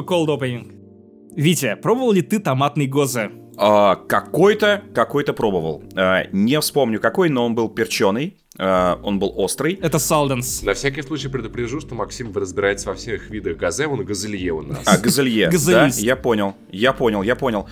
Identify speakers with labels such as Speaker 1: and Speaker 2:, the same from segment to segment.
Speaker 1: cold opening. Витя, пробовал ли ты томатный гозе?
Speaker 2: А, какой-то, какой-то пробовал. А, не вспомню какой, но он был перченый. Uh, он был острый.
Speaker 1: Это Салденс.
Speaker 3: На всякий случай предупрежу, что Максим разбирается во всех видах газе, он газелье у нас.
Speaker 2: А, газелье, да? Я понял, я понял, я понял.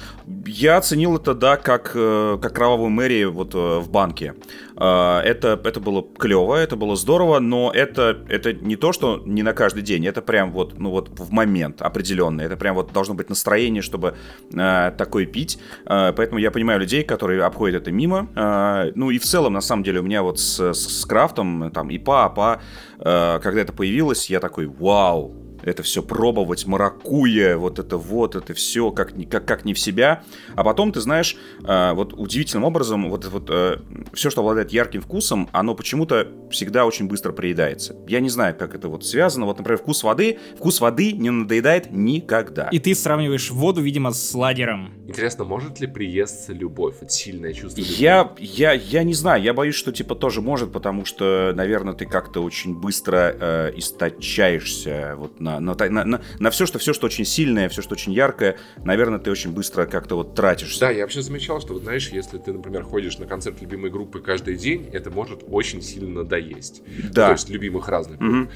Speaker 2: Я оценил это, да, как, э, как кровавую Мэри вот э, в банке. Это, это было клево, это было здорово, но это, это не то, что не на каждый день, это прям вот, ну вот в момент определенный. Это прям вот должно быть настроение, чтобы uh, такое пить. Поэтому я понимаю людей, которые обходят это мимо. Ну и в целом, на самом деле, у меня вот с с, крафтом, там, ИПА, АПА, э, когда это появилось, я такой, вау, это все пробовать, маракуя, вот это вот, это все как, как, как не в себя. А потом, ты знаешь, э, вот удивительным образом, вот, вот э, все, что обладает ярким вкусом, оно почему-то всегда очень быстро приедается. Я не знаю, как это вот связано. Вот, например, вкус воды, вкус воды не надоедает никогда.
Speaker 1: И ты сравниваешь воду, видимо, с ладером.
Speaker 3: Интересно, может ли приесться любовь, вот сильное чувство любви?
Speaker 2: Я, я, я не знаю, я боюсь, что типа тоже может, потому что, наверное, ты как-то очень быстро э, источаешься вот на на, на, на, на, на все, что, все, что очень сильное, все, что очень яркое, наверное, ты очень быстро как-то вот тратишься.
Speaker 3: Да, я вообще замечал, что, вот знаешь, если ты, например, ходишь на концерт любимой группы каждый день, это может очень сильно надоесть.
Speaker 2: Да.
Speaker 3: То есть любимых разных групп. Угу.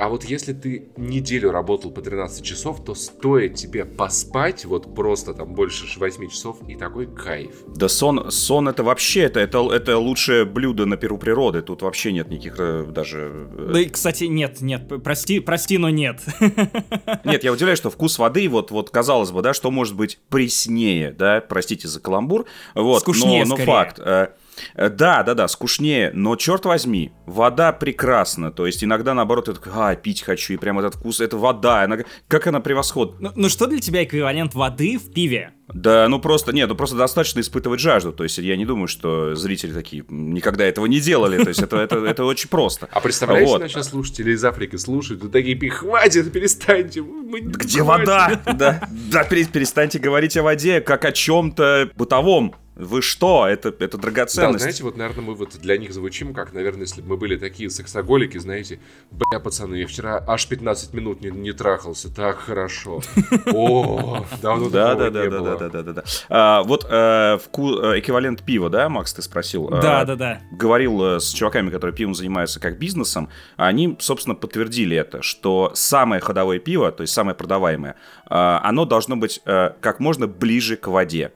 Speaker 3: А вот если ты неделю работал по 13 часов, то стоит тебе поспать вот просто там больше 8 часов и такой кайф.
Speaker 2: Да сон, сон это вообще, это, это, это лучшее блюдо на перу природы. Тут вообще нет никаких э, даже...
Speaker 1: Э, да и, кстати, нет, нет, прости, прости, но нет.
Speaker 2: Нет, я удивляюсь, что вкус воды, вот, вот казалось бы, да, что может быть преснее, да, простите за каламбур. Вот,
Speaker 1: Скучнее,
Speaker 2: но,
Speaker 1: но
Speaker 2: факт. Э, да, да, да, скучнее, но черт возьми, вода прекрасна. То есть иногда наоборот, я такой, а, пить хочу, и прям этот вкус, это вода, она, как она превосходна.
Speaker 1: Ну, ну что для тебя эквивалент воды в пиве?
Speaker 2: Да, ну просто, нет, ну просто достаточно испытывать жажду. То есть я не думаю, что зрители такие никогда этого не делали. То есть это, это, это очень просто.
Speaker 3: А представляете, вот. сейчас слушатели из Африки слушают, и такие, хватит, перестаньте. Мы
Speaker 2: Где вода? Да, да, перестаньте говорить о воде, как о чем-то бытовом. Вы что? Это, это драгоценность. Да,
Speaker 3: знаете, вот, наверное, мы вот для них звучим, как, наверное, если бы мы были такие сексоголики, знаете, бля, пацаны, я вчера аж 15 минут не, не трахался, так хорошо. О, давно
Speaker 2: да, да, да, да, да, да, да, да. А, вот э, э, эквивалент пива, да, Макс, ты спросил?
Speaker 1: Да, а, да, да.
Speaker 2: Говорил э, с чуваками, которые пивом занимаются как бизнесом, они, собственно, подтвердили это, что самое ходовое пиво, то есть самое продаваемое, оно должно быть как можно ближе к воде.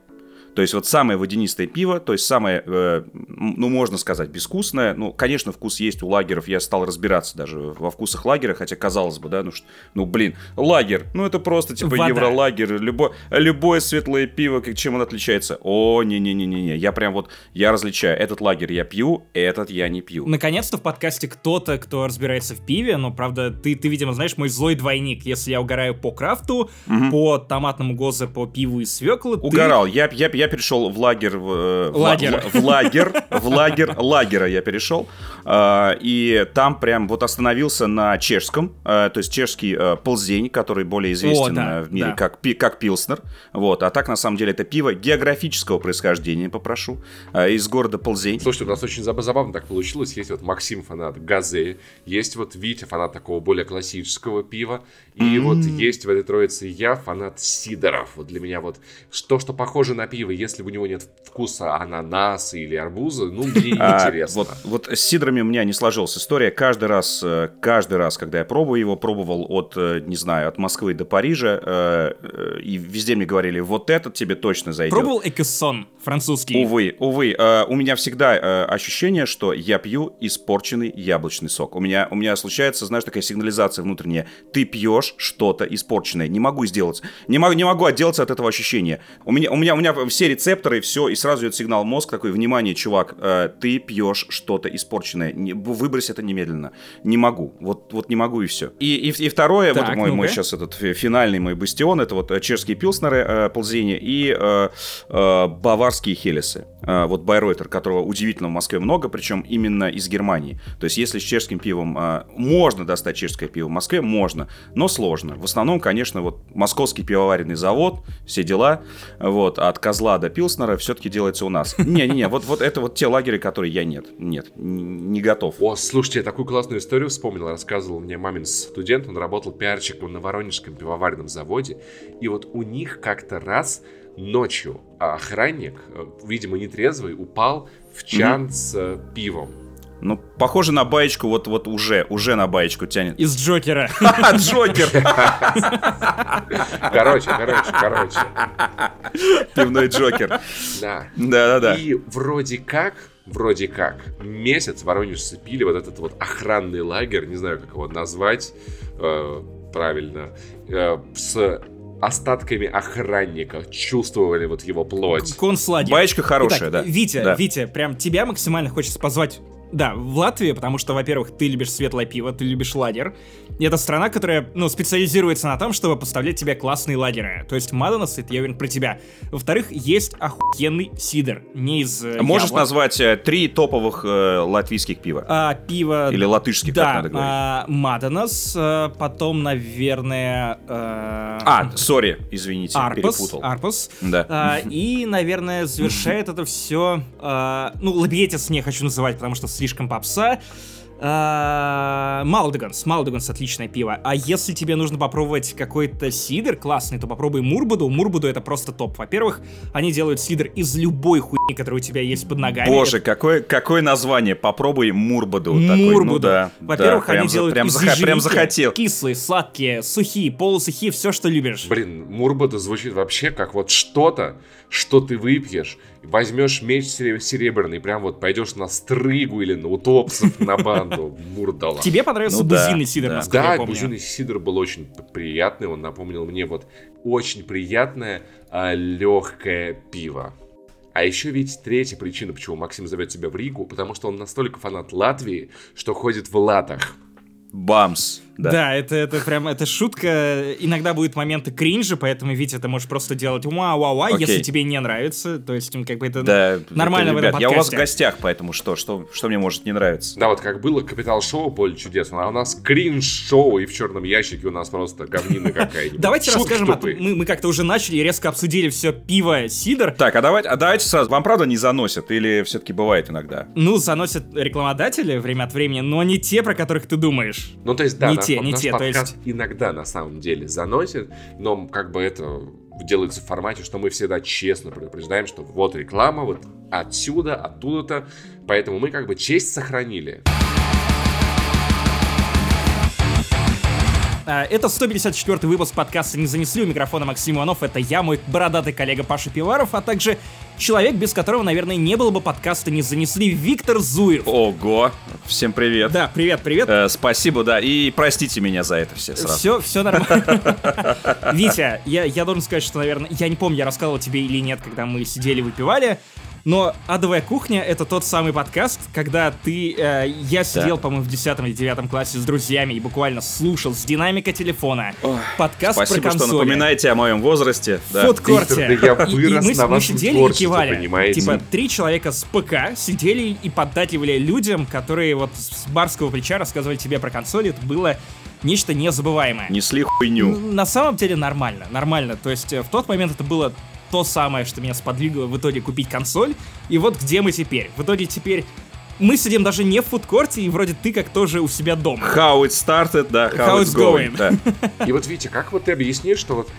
Speaker 2: То есть вот самое водянистое пиво, то есть самое, э, ну, можно сказать, безвкусное. Ну, конечно, вкус есть у лагеров. Я стал разбираться даже во вкусах лагера, хотя казалось бы, да, ну, что, ну блин, лагер, ну, это просто типа Вода. евролагер. Любо, любое светлое пиво, как, чем он отличается? О, не-не-не-не-не, я прям вот, я различаю. Этот лагерь я пью, этот я не пью.
Speaker 1: Наконец-то в подкасте кто-то, кто разбирается в пиве, но, правда, ты, ты видимо, знаешь, мой злой двойник. Если я угораю по крафту, угу. по томатному гозе, по пиву и свеклы,
Speaker 2: Угорал, ты... я, я, я я перешел в лагерь... В,
Speaker 1: э, лагерь.
Speaker 2: В, в, в лагерь, в лагерь лагера я перешел. Э, и там прям вот остановился на чешском, э, то есть чешский ползень, который более известен О, да, в мире да. как, как пилснер. Вот. А так, на самом деле, это пиво географического происхождения, попрошу, из города Ползень.
Speaker 3: Слушайте, у нас очень забавно так получилось. Есть вот Максим, фанат Газе, есть вот Витя, фанат такого более классического пива, и mm-hmm. вот есть в этой троице я, фанат сидоров. Вот для меня вот то, что похоже на пиво, если у него нет вкуса ананаса или арбуза, ну, мне а, интересно.
Speaker 2: Вот, вот с сидрами у меня не сложилась история. Каждый раз, э, каждый раз, когда я пробую его, пробовал от, э, не знаю, от Москвы до Парижа, э, и везде мне говорили, вот этот тебе точно зайдет.
Speaker 1: Пробовал Экессон французский?
Speaker 2: Увы, увы. У меня всегда ощущение, что я пью испорченный яблочный сок. У меня, у меня случается, знаешь, такая сигнализация внутренняя. Ты пьешь что-то испорченное. Не могу сделать. Не могу, не могу отделаться от этого ощущения. У меня, у меня, у меня все рецепторы, все, и сразу идет сигнал мозг такой, внимание, чувак, э, ты пьешь что-то испорченное, не, выбрось это немедленно. Не могу, вот, вот не могу и все. И, и, и второе, так, вот мой, ну мой сейчас этот финальный мой бастион, это вот э, чешские пилснеры э, ползения и э, э, баварские хелесы. Э, вот Байройтер, которого удивительно в Москве много, причем именно из Германии. То есть если с чешским пивом э, можно достать чешское пиво в Москве, можно, но сложно. В основном, конечно, вот московский пивоваренный завод, все дела, вот, от козла Лада Пилснера все-таки делается у нас. Не-не-не, вот, вот это вот те лагеря, которые я нет, нет, не готов.
Speaker 3: О, слушайте, я такую классную историю вспомнил, рассказывал мне мамин студент, он работал пиарщиком на Воронежском пивоваренном заводе, и вот у них как-то раз ночью охранник, э, видимо, нетрезвый, упал в чан mm-hmm. с э, пивом.
Speaker 2: Ну, похоже на баечку, вот, вот уже, уже на баечку тянет.
Speaker 1: Из Джокера.
Speaker 2: Джокер!
Speaker 3: Короче, короче, короче.
Speaker 2: Пивной Джокер.
Speaker 3: Да.
Speaker 2: Да-да-да.
Speaker 3: И вроде как, вроде как, месяц воронежцы пили вот этот вот охранный лагерь, не знаю, как его назвать э, правильно, э, с остатками охранника чувствовали вот его плоть.
Speaker 1: Концлагерь.
Speaker 2: Баечка хорошая,
Speaker 1: Итак,
Speaker 2: да.
Speaker 1: Витя,
Speaker 2: да.
Speaker 1: Витя, прям тебя максимально хочется позвать да, в Латвии, потому что, во-первых, ты любишь светлое пиво, ты любишь лагер. И это страна, которая, ну, специализируется на том, чтобы поставлять тебе классные лагеры. То есть Мадонас, это я уверен про тебя. Во-вторых, есть охуенный сидр, не из э,
Speaker 2: Можешь
Speaker 1: яблок.
Speaker 2: назвать э, три топовых э, латвийских пива?
Speaker 1: А, пиво...
Speaker 2: Или латышских,
Speaker 1: да,
Speaker 2: как надо говорить?
Speaker 1: А, Мадонас, а, потом, наверное... А,
Speaker 2: а сори, извините,
Speaker 1: Арпас,
Speaker 2: перепутал.
Speaker 1: Арпас.
Speaker 2: Да.
Speaker 1: А, и, наверное, завершает это все... А, ну, Лабиетис не хочу называть, потому что слишком попса. Малдеганс. Малдеганс отличное пиво. А если тебе нужно попробовать какой-то сидр классный, то попробуй Мурбуду. Мурбуду это просто топ. Во-первых, они делают сидр из любой хуйни, которая у тебя есть под ногами.
Speaker 2: Боже, какое, какое название? Попробуй Мурбуду. Мурбуду.
Speaker 1: Такой,
Speaker 2: ну, да,
Speaker 1: Во-первых,
Speaker 2: да,
Speaker 1: они делают
Speaker 2: прям,
Speaker 1: из
Speaker 2: заха- прям захотел.
Speaker 1: Кислые, сладкие, сухие, полусухие, все, что любишь.
Speaker 3: Блин, Мурбада звучит вообще как вот что-то, что ты выпьешь, возьмешь меч серебряный, прям вот пойдешь на стрыгу или на утопцев на банду Мурдала.
Speaker 1: Тебе понравился
Speaker 2: Ну
Speaker 1: бузинный
Speaker 2: да,
Speaker 1: сидр,
Speaker 2: да.
Speaker 1: насколько я
Speaker 3: Да,
Speaker 1: помню.
Speaker 3: бузинный сидр был очень приятный, он напомнил мне вот очень приятное а, легкое пиво. А еще ведь третья причина, почему Максим зовет тебя в Ригу, потому что он настолько фанат Латвии, что ходит в латах.
Speaker 2: Бамс. Да.
Speaker 1: Да, это, это прям, это шутка. Иногда будут моменты кринжа, поэтому, Витя, ты можешь просто делать вау вау вау
Speaker 2: Окей.
Speaker 1: если тебе не нравится. То есть, ну, как бы это
Speaker 2: Да,
Speaker 1: нормально
Speaker 2: это,
Speaker 1: в этом
Speaker 2: ребят, я у вас в
Speaker 1: подкасте.
Speaker 2: гостях, поэтому что, что, что мне может не нравиться?
Speaker 3: Да, вот как было Капитал-шоу «Поле чудес», а у нас кринж-шоу, и в черном ящике у нас просто говнина какая-нибудь.
Speaker 1: Давайте расскажем,
Speaker 3: тупые.
Speaker 1: мы, мы как-то уже начали и резко обсудили все пиво, сидр.
Speaker 2: Так, а давайте, а давайте сразу. Вам правда не заносят или все-таки бывает иногда?
Speaker 1: Ну, заносят рекламодатели время от времени, но не те, про которых ты думаешь.
Speaker 3: Ну, то есть, да,
Speaker 1: те, не те, то есть-
Speaker 3: иногда на самом деле заносит, но как бы это делается в формате, что мы всегда честно предупреждаем, что вот реклама, вот отсюда, оттуда-то, поэтому мы как бы честь сохранили.
Speaker 1: А, Это 154 выпуск подкаста «Не занесли». У микрофона Максим Иванов. Это я, мой бородатый коллега Паша Пиваров, а также человек, без которого, наверное, не было бы подкаста «Не занесли» Виктор Зуев.
Speaker 2: Ого, всем привет.
Speaker 1: Да, привет, привет.
Speaker 2: Э, спасибо, да, и простите меня за это все сразу.
Speaker 1: Все, все нормально. Витя, я, я должен сказать, что, наверное, я не помню, я рассказывал тебе или нет, когда мы сидели выпивали, но «Адовая кухня» — это тот самый подкаст, когда ты... э, я сидел, по-моему, в 10 или 9 классе с друзьями и буквально слушал с динамика телефона подкаст
Speaker 2: Спасибо,
Speaker 1: про
Speaker 2: что
Speaker 1: консоли.
Speaker 2: напоминаете о моем возрасте. Да.
Speaker 1: фудкорте.
Speaker 3: Да я
Speaker 1: И- и
Speaker 3: вырос
Speaker 1: мы,
Speaker 3: на
Speaker 1: мы сидели и кивали.
Speaker 3: понимаете?
Speaker 1: Типа, три человека с ПК сидели и поддакивали людям, которые вот с барского плеча рассказывали тебе про консоли. Это было нечто незабываемое.
Speaker 2: Несли хуйню.
Speaker 1: На самом деле нормально, нормально. То есть э, в тот момент это было то самое, что меня сподвигло в итоге купить консоль. И вот где мы теперь. В итоге теперь мы сидим даже не в фудкорте, и вроде ты как тоже у себя дома.
Speaker 2: How it started, да, how,
Speaker 1: How
Speaker 2: it's going.
Speaker 1: going.
Speaker 2: да.
Speaker 3: И вот видите, как вот ты объяснишь, что вот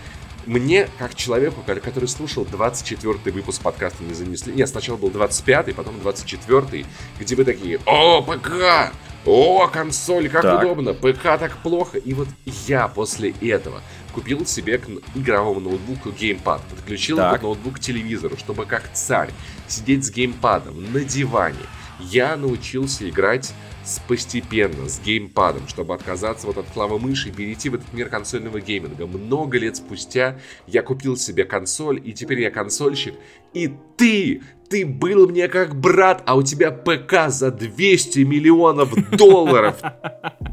Speaker 3: мне, как человеку, ко- который слушал 24-й выпуск подкаста «Не занесли», нет, сначала был 25-й, потом 24-й, где вы такие «О, ПК! О, консоль, как
Speaker 2: Так.
Speaker 3: удобно! ПК так плохо!» И вот я после этого купил себе к игровому ноутбуку геймпад, подключил
Speaker 2: Так.
Speaker 3: этот ноутбук к телевизору, чтобы как царь сидеть с геймпадом на диване. Я научился играть с постепенно, с геймпадом, чтобы отказаться вот от клавы мыши и перейти в этот мир консольного гейминга. Много лет спустя я купил себе консоль, и теперь я консольщик. И ты, ты был мне как брат, а у тебя ПК за 200 миллионов долларов.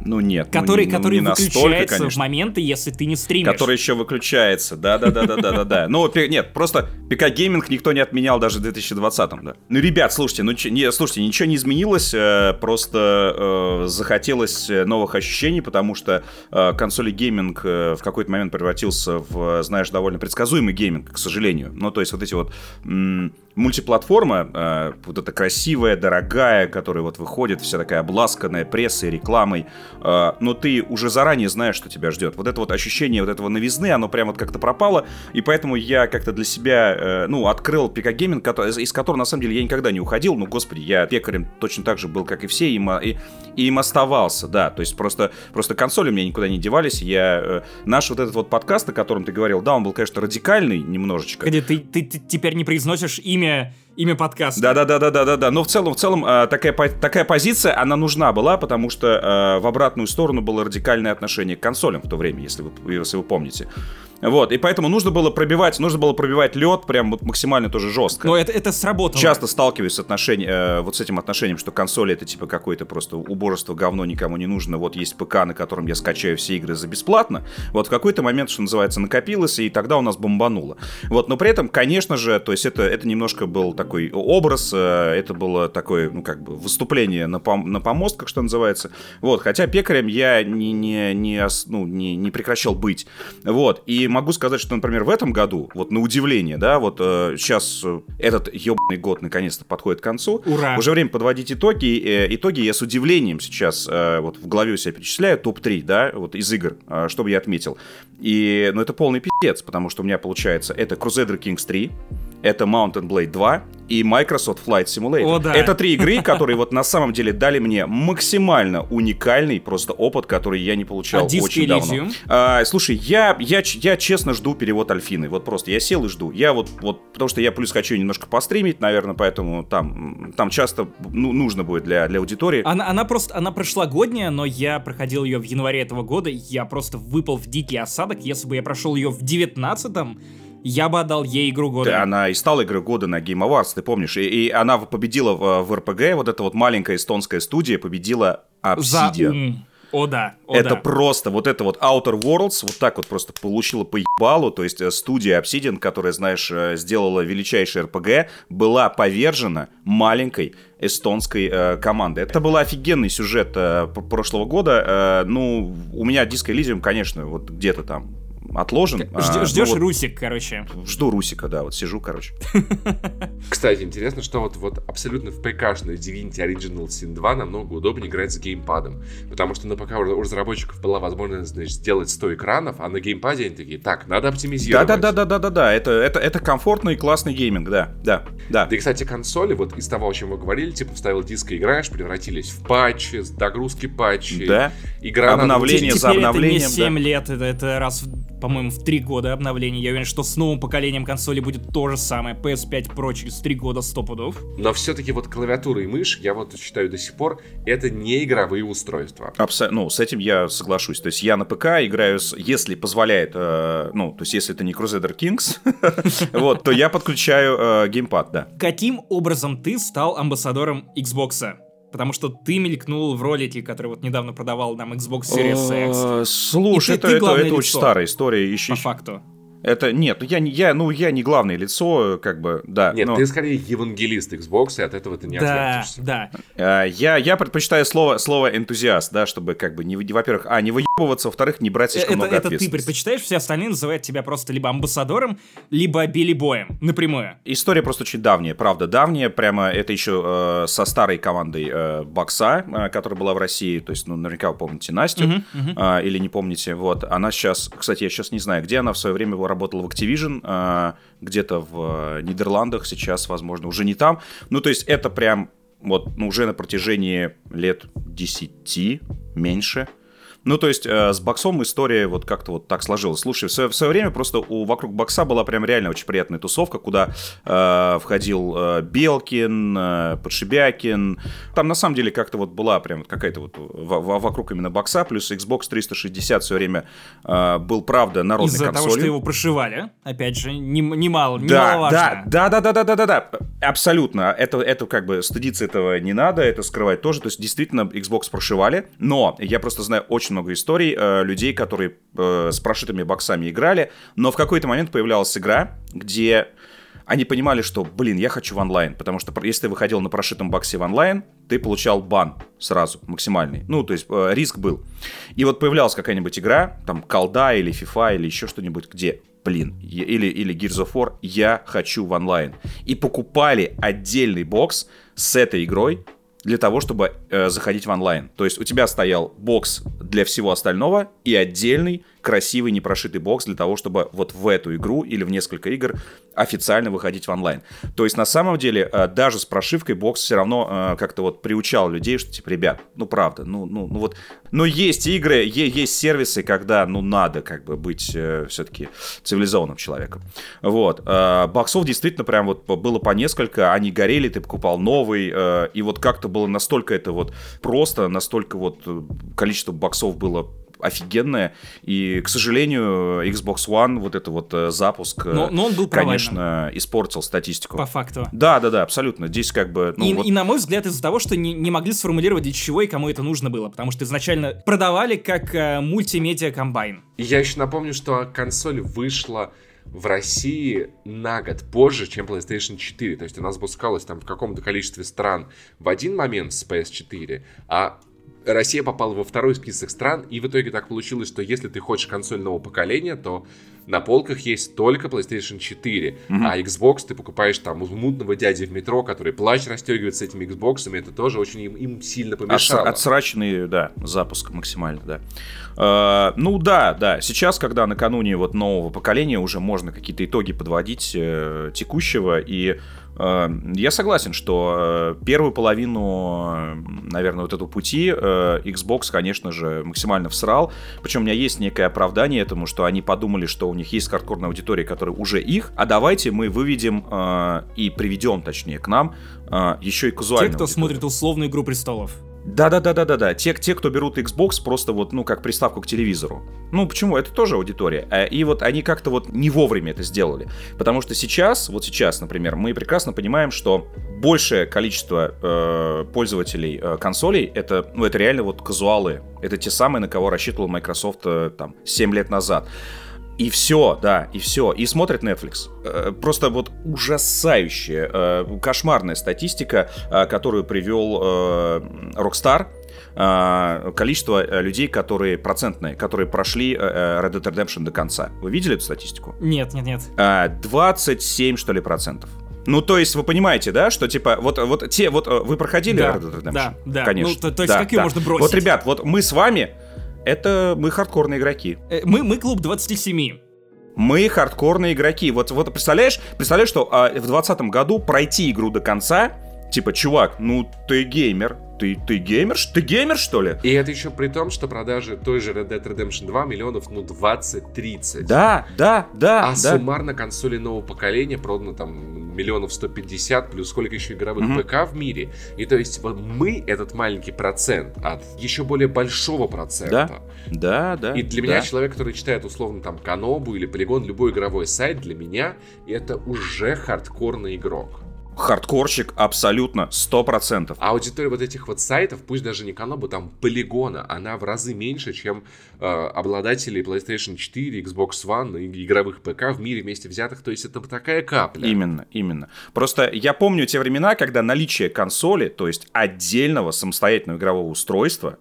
Speaker 2: Ну нет, ну,
Speaker 1: Который,
Speaker 2: не- ну,
Speaker 1: который
Speaker 2: не настолько,
Speaker 1: выключается в
Speaker 2: конечно.
Speaker 1: моменты, если ты не стримишь.
Speaker 2: Который еще выключается, да-да-да-да-да-да. Ну, нет, просто ПК гейминг никто не отменял даже в 2020-м, да. Ну, ребят, слушайте, ну, не, слушайте, ничего не изменилось, э, просто э, захотелось э, новых ощущений, потому что э, консоли гейминг э, в какой-то момент превратился в, знаешь, довольно предсказуемый гейминг, к сожалению. Ну, то есть вот эти вот м, мультиплатформа, э, вот эта красивая, дорогая, которая вот выходит, вся такая обласканная прессой, рекламой, э, но ты уже заранее знаешь, что тебя ждет. Вот это вот ощущение вот этого новизны, оно прям вот как-то пропало, и поэтому я как-то для себя, э, ну, открыл ПК Гейминг, из которого, на самом деле, я никогда не уходил, ну, господи, я пекарем точно так же был, как и все, и, и, и им оставался, да, то есть просто, просто консоли у меня никуда не девались, я, э, наш вот этот вот подкаст, о котором ты говорил, да, он был, конечно, радикальный немножечко.
Speaker 1: Где ты, ты, ты теперь не произносишь имя имя подкаста.
Speaker 2: Да, да, да, да, да, да, да. Но в целом, в целом э, такая такая позиция, она нужна была, потому что э, в обратную сторону было радикальное отношение к консолям в то время, если вы, если вы помните. Вот, и поэтому нужно было пробивать, нужно было пробивать лед прям вот максимально тоже жестко.
Speaker 1: Но это, это сработало.
Speaker 2: Часто сталкиваюсь с отношением, э, вот с этим отношением, что консоли это типа какое-то просто убожество, говно никому не нужно. Вот есть ПК, на котором я скачаю все игры за бесплатно. Вот в какой-то момент, что называется, накопилось, и тогда у нас бомбануло. Вот, но при этом, конечно же, то есть это, это немножко был такой образ, э, это было такое, ну, как бы выступление на, пом на помостках, что называется. Вот, хотя пекарем я не, не, не, ну, не, не прекращал быть. Вот, и могу сказать, что, например, в этом году, вот на удивление, да, вот э, сейчас э, этот ебаный год наконец-то подходит к концу.
Speaker 1: Ура!
Speaker 2: Уже время подводить итоги. Э, итоги я с удивлением сейчас э, вот в голове у себя перечисляю топ-3, да, вот из игр, э, чтобы я отметил. И, ну, это полный пиздец, потому что у меня получается это Crusader Kings 3, это Mountain Blade 2 и Microsoft Flight Simulator.
Speaker 1: О, да.
Speaker 2: Это три игры, которые вот на самом деле дали мне максимально уникальный просто опыт, который я не получал а очень давно. А, слушай, я, я, я честно жду перевод Альфины. Вот просто я сел и жду. Я вот, вот потому что я плюс хочу немножко постримить, наверное, поэтому там, там часто ну, нужно будет для, для аудитории.
Speaker 1: Она, она просто, она прошлогодняя, но я проходил ее в январе этого года, я просто выпал в дикий осадок. Если бы я прошел ее в девятнадцатом, я бы отдал ей игру года.
Speaker 2: Да, она и стала игрой года на Game Awards, ты помнишь. И, и она победила в, в RPG, вот эта вот маленькая эстонская студия победила Obsidian.
Speaker 1: За О да, о
Speaker 2: это
Speaker 1: да.
Speaker 2: просто, вот это вот Outer Worlds, вот так вот просто получила по ебалу, то есть э, студия Obsidian, которая, знаешь, э, сделала величайший RPG, была повержена маленькой эстонской э, команды. Это был офигенный сюжет э, прошлого года. Э, ну, у меня Disco Elysium, конечно, вот где-то там отложен.
Speaker 1: Жд, а, ждешь ну, вот, Русик, короче.
Speaker 2: Жду Русика, да, вот сижу, короче.
Speaker 3: Кстати, интересно, что вот, вот абсолютно в ПК-шной Divinity Original Sin 2 намного удобнее играть с геймпадом. Потому что на ПК у разработчиков была возможность, значит, сделать 100 экранов, а на геймпаде они такие, так, надо оптимизировать.
Speaker 2: Да-да-да-да-да-да, это, это, это комфортный и классный гейминг, да, да, да.
Speaker 3: Да и, кстати, консоли, вот из того, о чем мы говорили, типа вставил диск и играешь, превратились в патчи, догрузки патчей.
Speaker 2: Да.
Speaker 3: Игра
Speaker 2: Обновление за обновлением.
Speaker 1: это не 7 да. лет, это, это раз по-моему, в 3 года обновления. Я уверен, что с новым поколением консоли будет то же самое. PS5 Pro через 3 года 100 пудов.
Speaker 3: Но все-таки вот клавиатура и мышь, я вот считаю до сих пор, это не игровые устройства.
Speaker 2: Абсолютно. Ну, с этим я соглашусь. То есть я на ПК играю, с, если позволяет, э, ну, то есть если это не Crusader Kings, вот, то я подключаю э, геймпад, да.
Speaker 1: Каким образом ты стал амбассадором Xbox? Потому что ты мелькнул в ролике, который вот недавно продавал нам Xbox Series X.
Speaker 2: Э, слушай, это, это, это очень старая история.
Speaker 1: Еще, по факту.
Speaker 2: Это нет, я не я, ну я не главное лицо, как бы, да.
Speaker 3: Нет,
Speaker 2: но...
Speaker 3: ты скорее евангелист Xbox, и от этого ты не
Speaker 1: да, Да,
Speaker 2: да. Я я предпочитаю слово слово энтузиаст, да, чтобы как бы не, во-первых, а не выебываться, во-вторых, не брать слишком
Speaker 1: это,
Speaker 2: много
Speaker 1: это ты предпочитаешь, все остальные называют тебя просто либо амбассадором, либо Билли Боем напрямую.
Speaker 2: История просто очень давняя, правда, давняя, прямо это еще э, со старой командой э, Бокса, э, которая была в России, то есть, ну наверняка вы помните Настю uh-huh, uh-huh. Э, или не помните, вот, она сейчас, кстати, я сейчас не знаю, где она в свое время работал в Activision, а, где-то в Нидерландах сейчас, возможно, уже не там. Ну, то есть это прям вот ну, уже на протяжении лет 10, меньше, ну, то есть э, с боксом история вот как-то вот так сложилась. Слушай, в свое, в свое время просто у, вокруг бокса была прям реально очень приятная тусовка, куда э, входил э, Белкин, э, Подшибякин. Там на самом деле как-то вот была прям какая-то вот в, в, вокруг именно бокса, плюс Xbox 360 все время э, был, правда, народной
Speaker 1: Из-за
Speaker 2: консолью.
Speaker 1: того, что его прошивали, опять же, немало, не
Speaker 2: да, да, да, да, да, да, да, да, да, абсолютно. Это, это как бы стыдиться этого не надо, это скрывать тоже. То есть действительно Xbox прошивали, но я просто знаю очень много историй э, людей, которые э, с прошитыми боксами играли, но в какой-то момент появлялась игра, где они понимали, что, блин, я хочу в онлайн, потому что если ты выходил на прошитом боксе в онлайн, ты получал бан сразу, максимальный. Ну, то есть э, риск был. И вот появлялась какая-нибудь игра, там, колда или FIFA или еще что-нибудь, где блин, или, или Gears of War, я хочу в онлайн. И покупали отдельный бокс с этой игрой, для того, чтобы э, заходить в онлайн. То есть у тебя стоял бокс для всего остального и отдельный красивый непрошитый бокс для того, чтобы вот в эту игру или в несколько игр официально выходить в онлайн. То есть на самом деле э, даже с прошивкой бокс все равно э, как-то вот приучал людей, что типа, ребят, ну правда, ну, ну, ну вот, но есть игры, есть сервисы, когда, ну надо как бы быть э, все-таки цивилизованным человеком. Вот. Боксов действительно прям вот было по несколько, они горели, ты покупал новый, и вот как-то было настолько это вот просто, настолько вот количество боксов было офигенная. И, к сожалению, Xbox One, вот это вот э, запуск,
Speaker 1: но, но он был
Speaker 2: конечно, провальным. испортил статистику.
Speaker 1: По факту.
Speaker 2: Да, да, да, абсолютно. Здесь как бы...
Speaker 1: Ну, и, вот... и, на мой взгляд, из-за того, что не, не могли сформулировать, для чего и кому это нужно было. Потому что изначально продавали как э, мультимедиа комбайн.
Speaker 3: Я еще напомню, что консоль вышла в России на год позже, чем PlayStation 4. То есть она запускалась там в каком-то количестве стран в один момент с PS4, а Россия попала во второй список стран, и в итоге так получилось, что если ты хочешь консоль нового поколения, то на полках есть только PlayStation 4, mm-hmm. а Xbox ты покупаешь там у мутного дяди в метро, который плащ расстегивает с этими Xbox, это тоже очень им, им сильно помешало.
Speaker 2: Отс- отсраченный, да, запуск максимально, да. Uh, ну да, да, сейчас, когда накануне вот нового поколения уже можно какие-то итоги подводить э, текущего, и Э, я согласен, что э, первую половину, э, наверное, вот эту пути Xbox, конечно же, максимально всрал. Причем у меня есть некое оправдание этому, что они подумали, что у них есть хардкорная аудитория, которая уже их, а давайте мы выведем и приведем, точнее, к нам еще и казуальную
Speaker 1: Те, кто аудиторию. смотрит условную «Игру престолов».
Speaker 2: Да-да-да-да-да-да. Те, те, кто берут Xbox просто вот, ну, как приставку к телевизору. Ну, почему? Это тоже аудитория. Э, и вот они как-то вот не вовремя это сделали. Потому что сейчас, вот сейчас, например, мы прекрасно понимаем, что большее количество э, пользователей э, консолей, это, ну, это реально вот казуалы. Это те самые, на кого рассчитывал Microsoft э, там 7 лет назад. И все, да, и все. И смотрит Netflix. Э, просто вот ужасающая, э, кошмарная статистика, э, которую привел Rockstar количество людей, которые процентные, которые прошли Red Dead Redemption до конца. Вы видели эту статистику?
Speaker 1: Нет, нет, нет.
Speaker 2: 27, что ли, процентов. Ну, то есть, вы понимаете, да, что, типа, вот, вот те, вот, вы проходили
Speaker 1: да, Red Dead Redemption? Да, да.
Speaker 2: Конечно.
Speaker 1: Ну, то, то есть,
Speaker 2: да,
Speaker 1: как ее
Speaker 2: да.
Speaker 1: можно бросить?
Speaker 2: Вот, ребят, вот мы с вами это мы хардкорные игроки.
Speaker 1: Э, мы, мы клуб 27.
Speaker 2: Мы хардкорные игроки. Вот, вот представляешь, представляешь, что а, в 2020 году пройти игру до конца, типа, чувак, ну ты геймер, ты, ты геймер? Ты геймер, что ли?
Speaker 3: И это еще при том, что продажи той же Red Dead Redemption 2 миллионов, ну, 20-30.
Speaker 2: Да, да, да.
Speaker 3: А
Speaker 2: да.
Speaker 3: суммарно консоли нового поколения продано там миллионов 150, плюс сколько еще игровых mm-hmm. ПК в мире. И то есть вот мы этот маленький процент от еще более большого процента.
Speaker 2: Да, да, да.
Speaker 3: И для
Speaker 2: да.
Speaker 3: меня человек, который читает условно там Канобу или Полигон, любой игровой сайт, для меня это уже хардкорный игрок
Speaker 2: хардкорщик абсолютно, сто процентов.
Speaker 3: А аудитория вот этих вот сайтов, пусть даже не Канобу, там полигона, она в разы меньше, чем э, обладатели PlayStation 4, Xbox One и игровых ПК в мире вместе взятых. То есть это такая капля.
Speaker 2: Именно, именно. Просто я помню те времена, когда наличие консоли, то есть отдельного самостоятельного игрового устройства,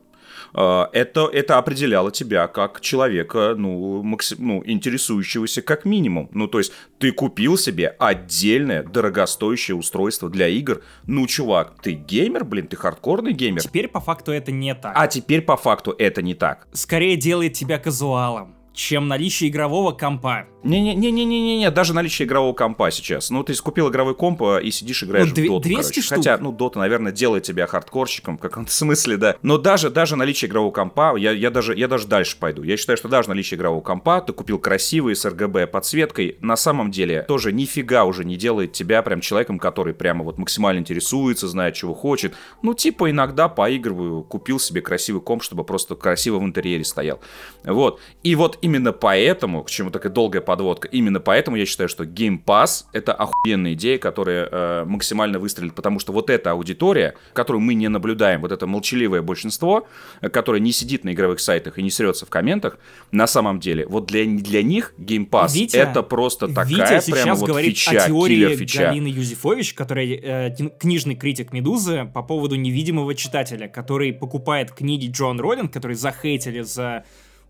Speaker 2: это, это определяло тебя как человека, ну, максим, ну, интересующегося как минимум. Ну, то есть ты купил себе отдельное дорогостоящее устройство для игр. Ну, чувак, ты геймер, блин, ты хардкорный геймер.
Speaker 1: Теперь по факту это не так.
Speaker 2: А теперь по факту это не так.
Speaker 1: Скорее делает тебя казуалом чем наличие игрового компа.
Speaker 2: Не-не-не-не-не-не, даже наличие игрового компа сейчас. Ну, ты купил игровой комп а, и сидишь играешь ну, в Доту, 200 короче. Штук. Хотя, ну, Дота, наверное, делает тебя хардкорщиком в каком-то смысле, да. Но даже, даже наличие игрового компа, я, я, даже, я даже дальше пойду. Я считаю, что даже наличие игрового компа, ты купил красивый с RGB подсветкой, на самом деле тоже нифига уже не делает тебя прям человеком, который прямо вот максимально интересуется, знает, чего хочет. Ну, типа, иногда поигрываю, купил себе красивый комп, чтобы просто красиво в интерьере стоял. Вот. И вот именно поэтому, к чему такая долгая подводка, именно поэтому я считаю, что Game Pass — это охуенная идея, которая э, максимально выстрелит, потому что вот эта аудитория, которую мы не наблюдаем, вот это молчаливое большинство, которое не сидит на игровых сайтах и не срется в комментах, на самом деле, вот для, для них Game Pass Витя, это просто такая
Speaker 1: Витя
Speaker 2: прямо
Speaker 1: сейчас
Speaker 2: вот
Speaker 1: говорит
Speaker 2: фича,
Speaker 1: о теории
Speaker 2: фича.
Speaker 1: Галины Юзефович, которая э, книжный критик Медузы по поводу невидимого читателя, который покупает книги Джон Роллинг, которые захейтили за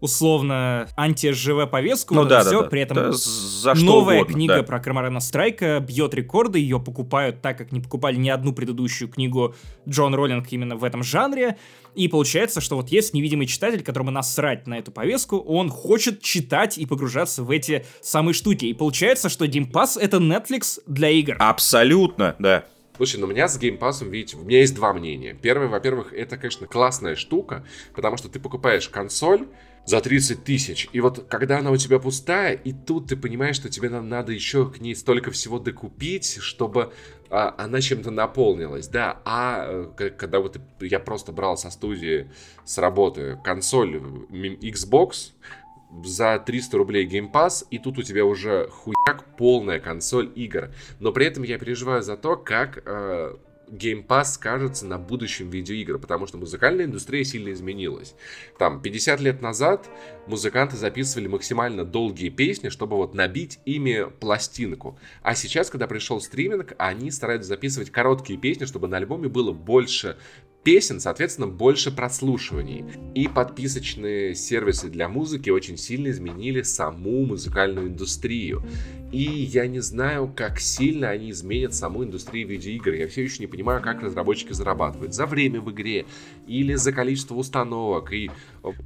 Speaker 1: условно анти-ЖВ повестку,
Speaker 2: ну,
Speaker 1: вот
Speaker 2: да,
Speaker 1: все,
Speaker 2: да, да.
Speaker 1: при этом
Speaker 2: да, за что
Speaker 1: новая
Speaker 2: угодно,
Speaker 1: книга
Speaker 2: да.
Speaker 1: про Крамарана Страйка бьет рекорды, ее покупают так, как не покупали ни одну предыдущую книгу Джон Роллинг именно в этом жанре, и получается, что вот есть невидимый читатель, которому насрать на эту повестку, он хочет читать и погружаться в эти самые штуки, и получается, что Pass — это Netflix для игр.
Speaker 2: Абсолютно, да.
Speaker 3: Слушай, ну у меня с геймпасом, видите, у меня есть два мнения. Первое, во-первых, это, конечно, классная штука, потому что ты покупаешь консоль за 30 тысяч, и вот когда она у тебя пустая, и тут ты понимаешь, что тебе надо еще к ней столько всего докупить, чтобы а, она чем-то наполнилась, да, а э, когда вот я просто брал со студии с работы консоль Xbox, за 300 рублей Game Pass, и тут у тебя уже хуяк полная консоль игр. Но при этом я переживаю за то, как э, Game Pass скажется на будущем видеоигр, потому что музыкальная индустрия сильно изменилась. Там 50 лет назад музыканты записывали максимально долгие песни, чтобы вот набить ими пластинку. А сейчас, когда пришел стриминг, они стараются записывать короткие песни, чтобы на альбоме было больше песен, соответственно, больше прослушиваний. И подписочные сервисы для музыки очень сильно изменили саму музыкальную индустрию. И я не знаю, как сильно они изменят саму индустрию видеоигр. Я все еще не понимаю, как разработчики зарабатывают. За время в игре или за количество установок. И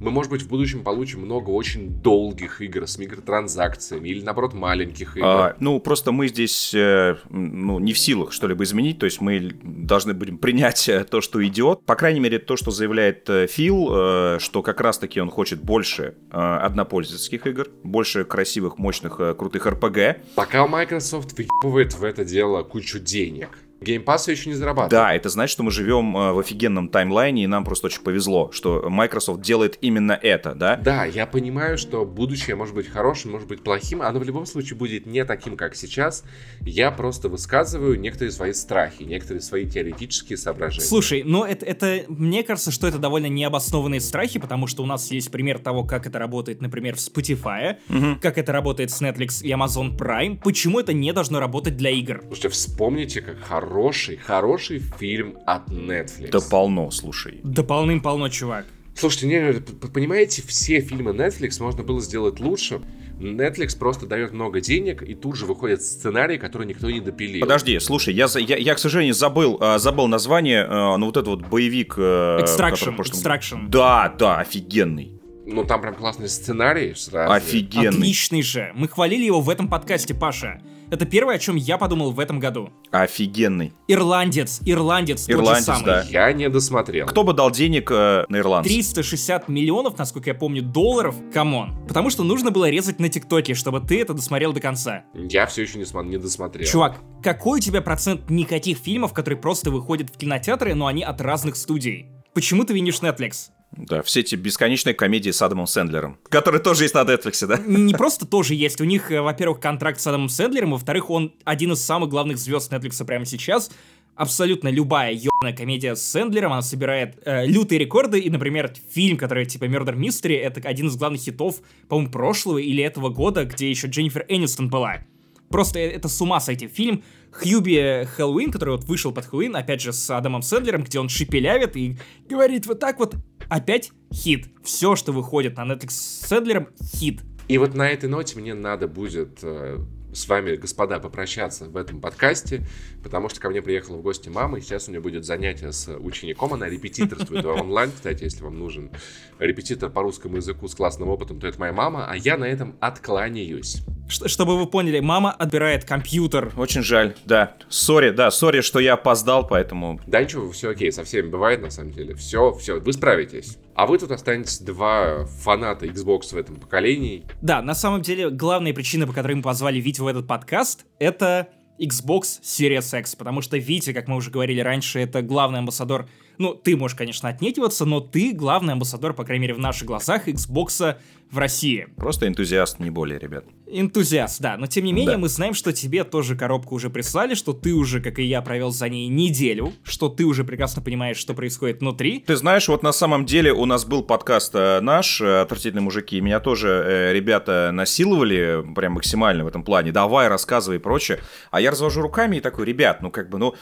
Speaker 3: мы, может быть, в будущем получим много очень долгих игр с микротранзакциями или, наоборот, маленьких игр. А,
Speaker 2: ну, просто мы здесь э, ну, не в силах что-либо изменить. То есть мы должны будем принять э, то, что идет. По крайней мере, то, что заявляет э, Фил, что как раз-таки он хочет больше однопользовательских игр, больше красивых, мощных, крутых RPG.
Speaker 3: Пока Microsoft въебывает в это дело кучу денег. Game Pass еще не зарабатывает.
Speaker 2: Да, это значит, что мы живем э, в офигенном таймлайне, и нам просто очень повезло, что Microsoft делает именно это, да?
Speaker 3: Да, я понимаю, что будущее может быть хорошим, может быть плохим, оно в любом случае будет не таким, как сейчас. Я просто высказываю некоторые свои страхи, некоторые свои теоретические соображения.
Speaker 1: Слушай, ну это, это мне кажется, что это довольно необоснованные страхи, потому что у нас есть пример того, как это работает, например, в Spotify, угу. как это работает с Netflix и Amazon Prime. Почему это не должно работать для игр?
Speaker 3: Слушайте, вспомните, как хорошо хороший, хороший фильм от Netflix.
Speaker 2: Да полно, слушай.
Speaker 1: Да полным-полно, чувак.
Speaker 3: Слушайте, не, понимаете, все фильмы Netflix можно было сделать лучше. Netflix просто дает много денег, и тут же выходят сценарии, которые никто не допилил.
Speaker 2: Подожди, слушай, я, я, я к сожалению, забыл, а, забыл название, а, ну вот этот вот боевик...
Speaker 1: Э, Extraction, прошлом... Extraction.
Speaker 2: Да, да, офигенный.
Speaker 3: Ну, там прям классный сценарий
Speaker 2: сразу. Офигенный.
Speaker 1: Отличный же. Мы хвалили его в этом подкасте, Паша. Это первое, о чем я подумал в этом году.
Speaker 2: Офигенный.
Speaker 1: Ирландец, ирландец,
Speaker 2: ирландец
Speaker 1: тот же самый.
Speaker 2: Да.
Speaker 3: Я не досмотрел.
Speaker 2: Кто бы дал денег э, на ирландца?
Speaker 1: 360 миллионов, насколько я помню, долларов. Come on. Потому что нужно было резать на ТикТоке, чтобы ты это досмотрел до конца.
Speaker 3: Я все еще не, см- не досмотрел.
Speaker 1: Чувак, какой у тебя процент никаких фильмов, которые просто выходят в кинотеатры, но они от разных студий? Почему ты винишь Netflix?
Speaker 2: Да, все эти бесконечные комедии с Адамом Сэндлером, которые тоже есть на Netflix, да?
Speaker 1: Не просто тоже есть. У них, э, во-первых, контракт с Адамом Сэндлером, во-вторых, он один из самых главных звезд Netflix прямо сейчас. Абсолютно любая ебаная комедия с Сэндлером, она собирает э, лютые рекорды, и, например, фильм, который типа Murder Mystery, это один из главных хитов, по-моему, прошлого или этого года, где еще Дженнифер Энистон была. Просто э, это с ума сойти. Фильм Хьюби Хэллоуин, который вот вышел под Хэллоуин, опять же, с Адамом Сэндлером, где он шепелявит и говорит вот так вот, опять хит. Все, что выходит на Netflix с Сэндлером, хит.
Speaker 3: И вот на этой ноте мне надо будет э, с вами, господа, попрощаться в этом подкасте, потому что ко мне приехала в гости мама, и сейчас у нее будет занятие с учеником, она репетиторствует онлайн, кстати, если вам нужен репетитор по русскому языку с классным опытом, то это моя мама, а я на этом откланяюсь.
Speaker 1: Чтобы вы поняли, мама отбирает компьютер.
Speaker 2: Очень жаль, да. Sorry, да, sorry, что я опоздал, поэтому...
Speaker 3: Да ничего, все окей, со всеми бывает на самом деле. Все, все, вы справитесь. А вы тут останетесь два фаната Xbox в этом поколении.
Speaker 1: Да, на самом деле, главная причина, по которой мы позвали Витю в этот подкаст, это Xbox Series X, потому что Витя, как мы уже говорили раньше, это главный амбассадор ну, ты можешь, конечно, отнекиваться, но ты главный амбассадор, по крайней мере, в наших глазах, Xbox в России.
Speaker 2: Просто энтузиаст, не более, ребят.
Speaker 1: Энтузиаст, да. Но тем не менее, да. мы знаем, что тебе тоже коробку уже прислали, что ты уже, как и я, провел за ней неделю, что ты уже прекрасно понимаешь, что происходит внутри.
Speaker 2: Ты знаешь, вот на самом деле у нас был подкаст э, наш, э, «Отвратительные мужики», меня тоже э, ребята насиловали прям максимально в этом плане. Давай, рассказывай и прочее. А я развожу руками и такой, ребят, ну как бы, ну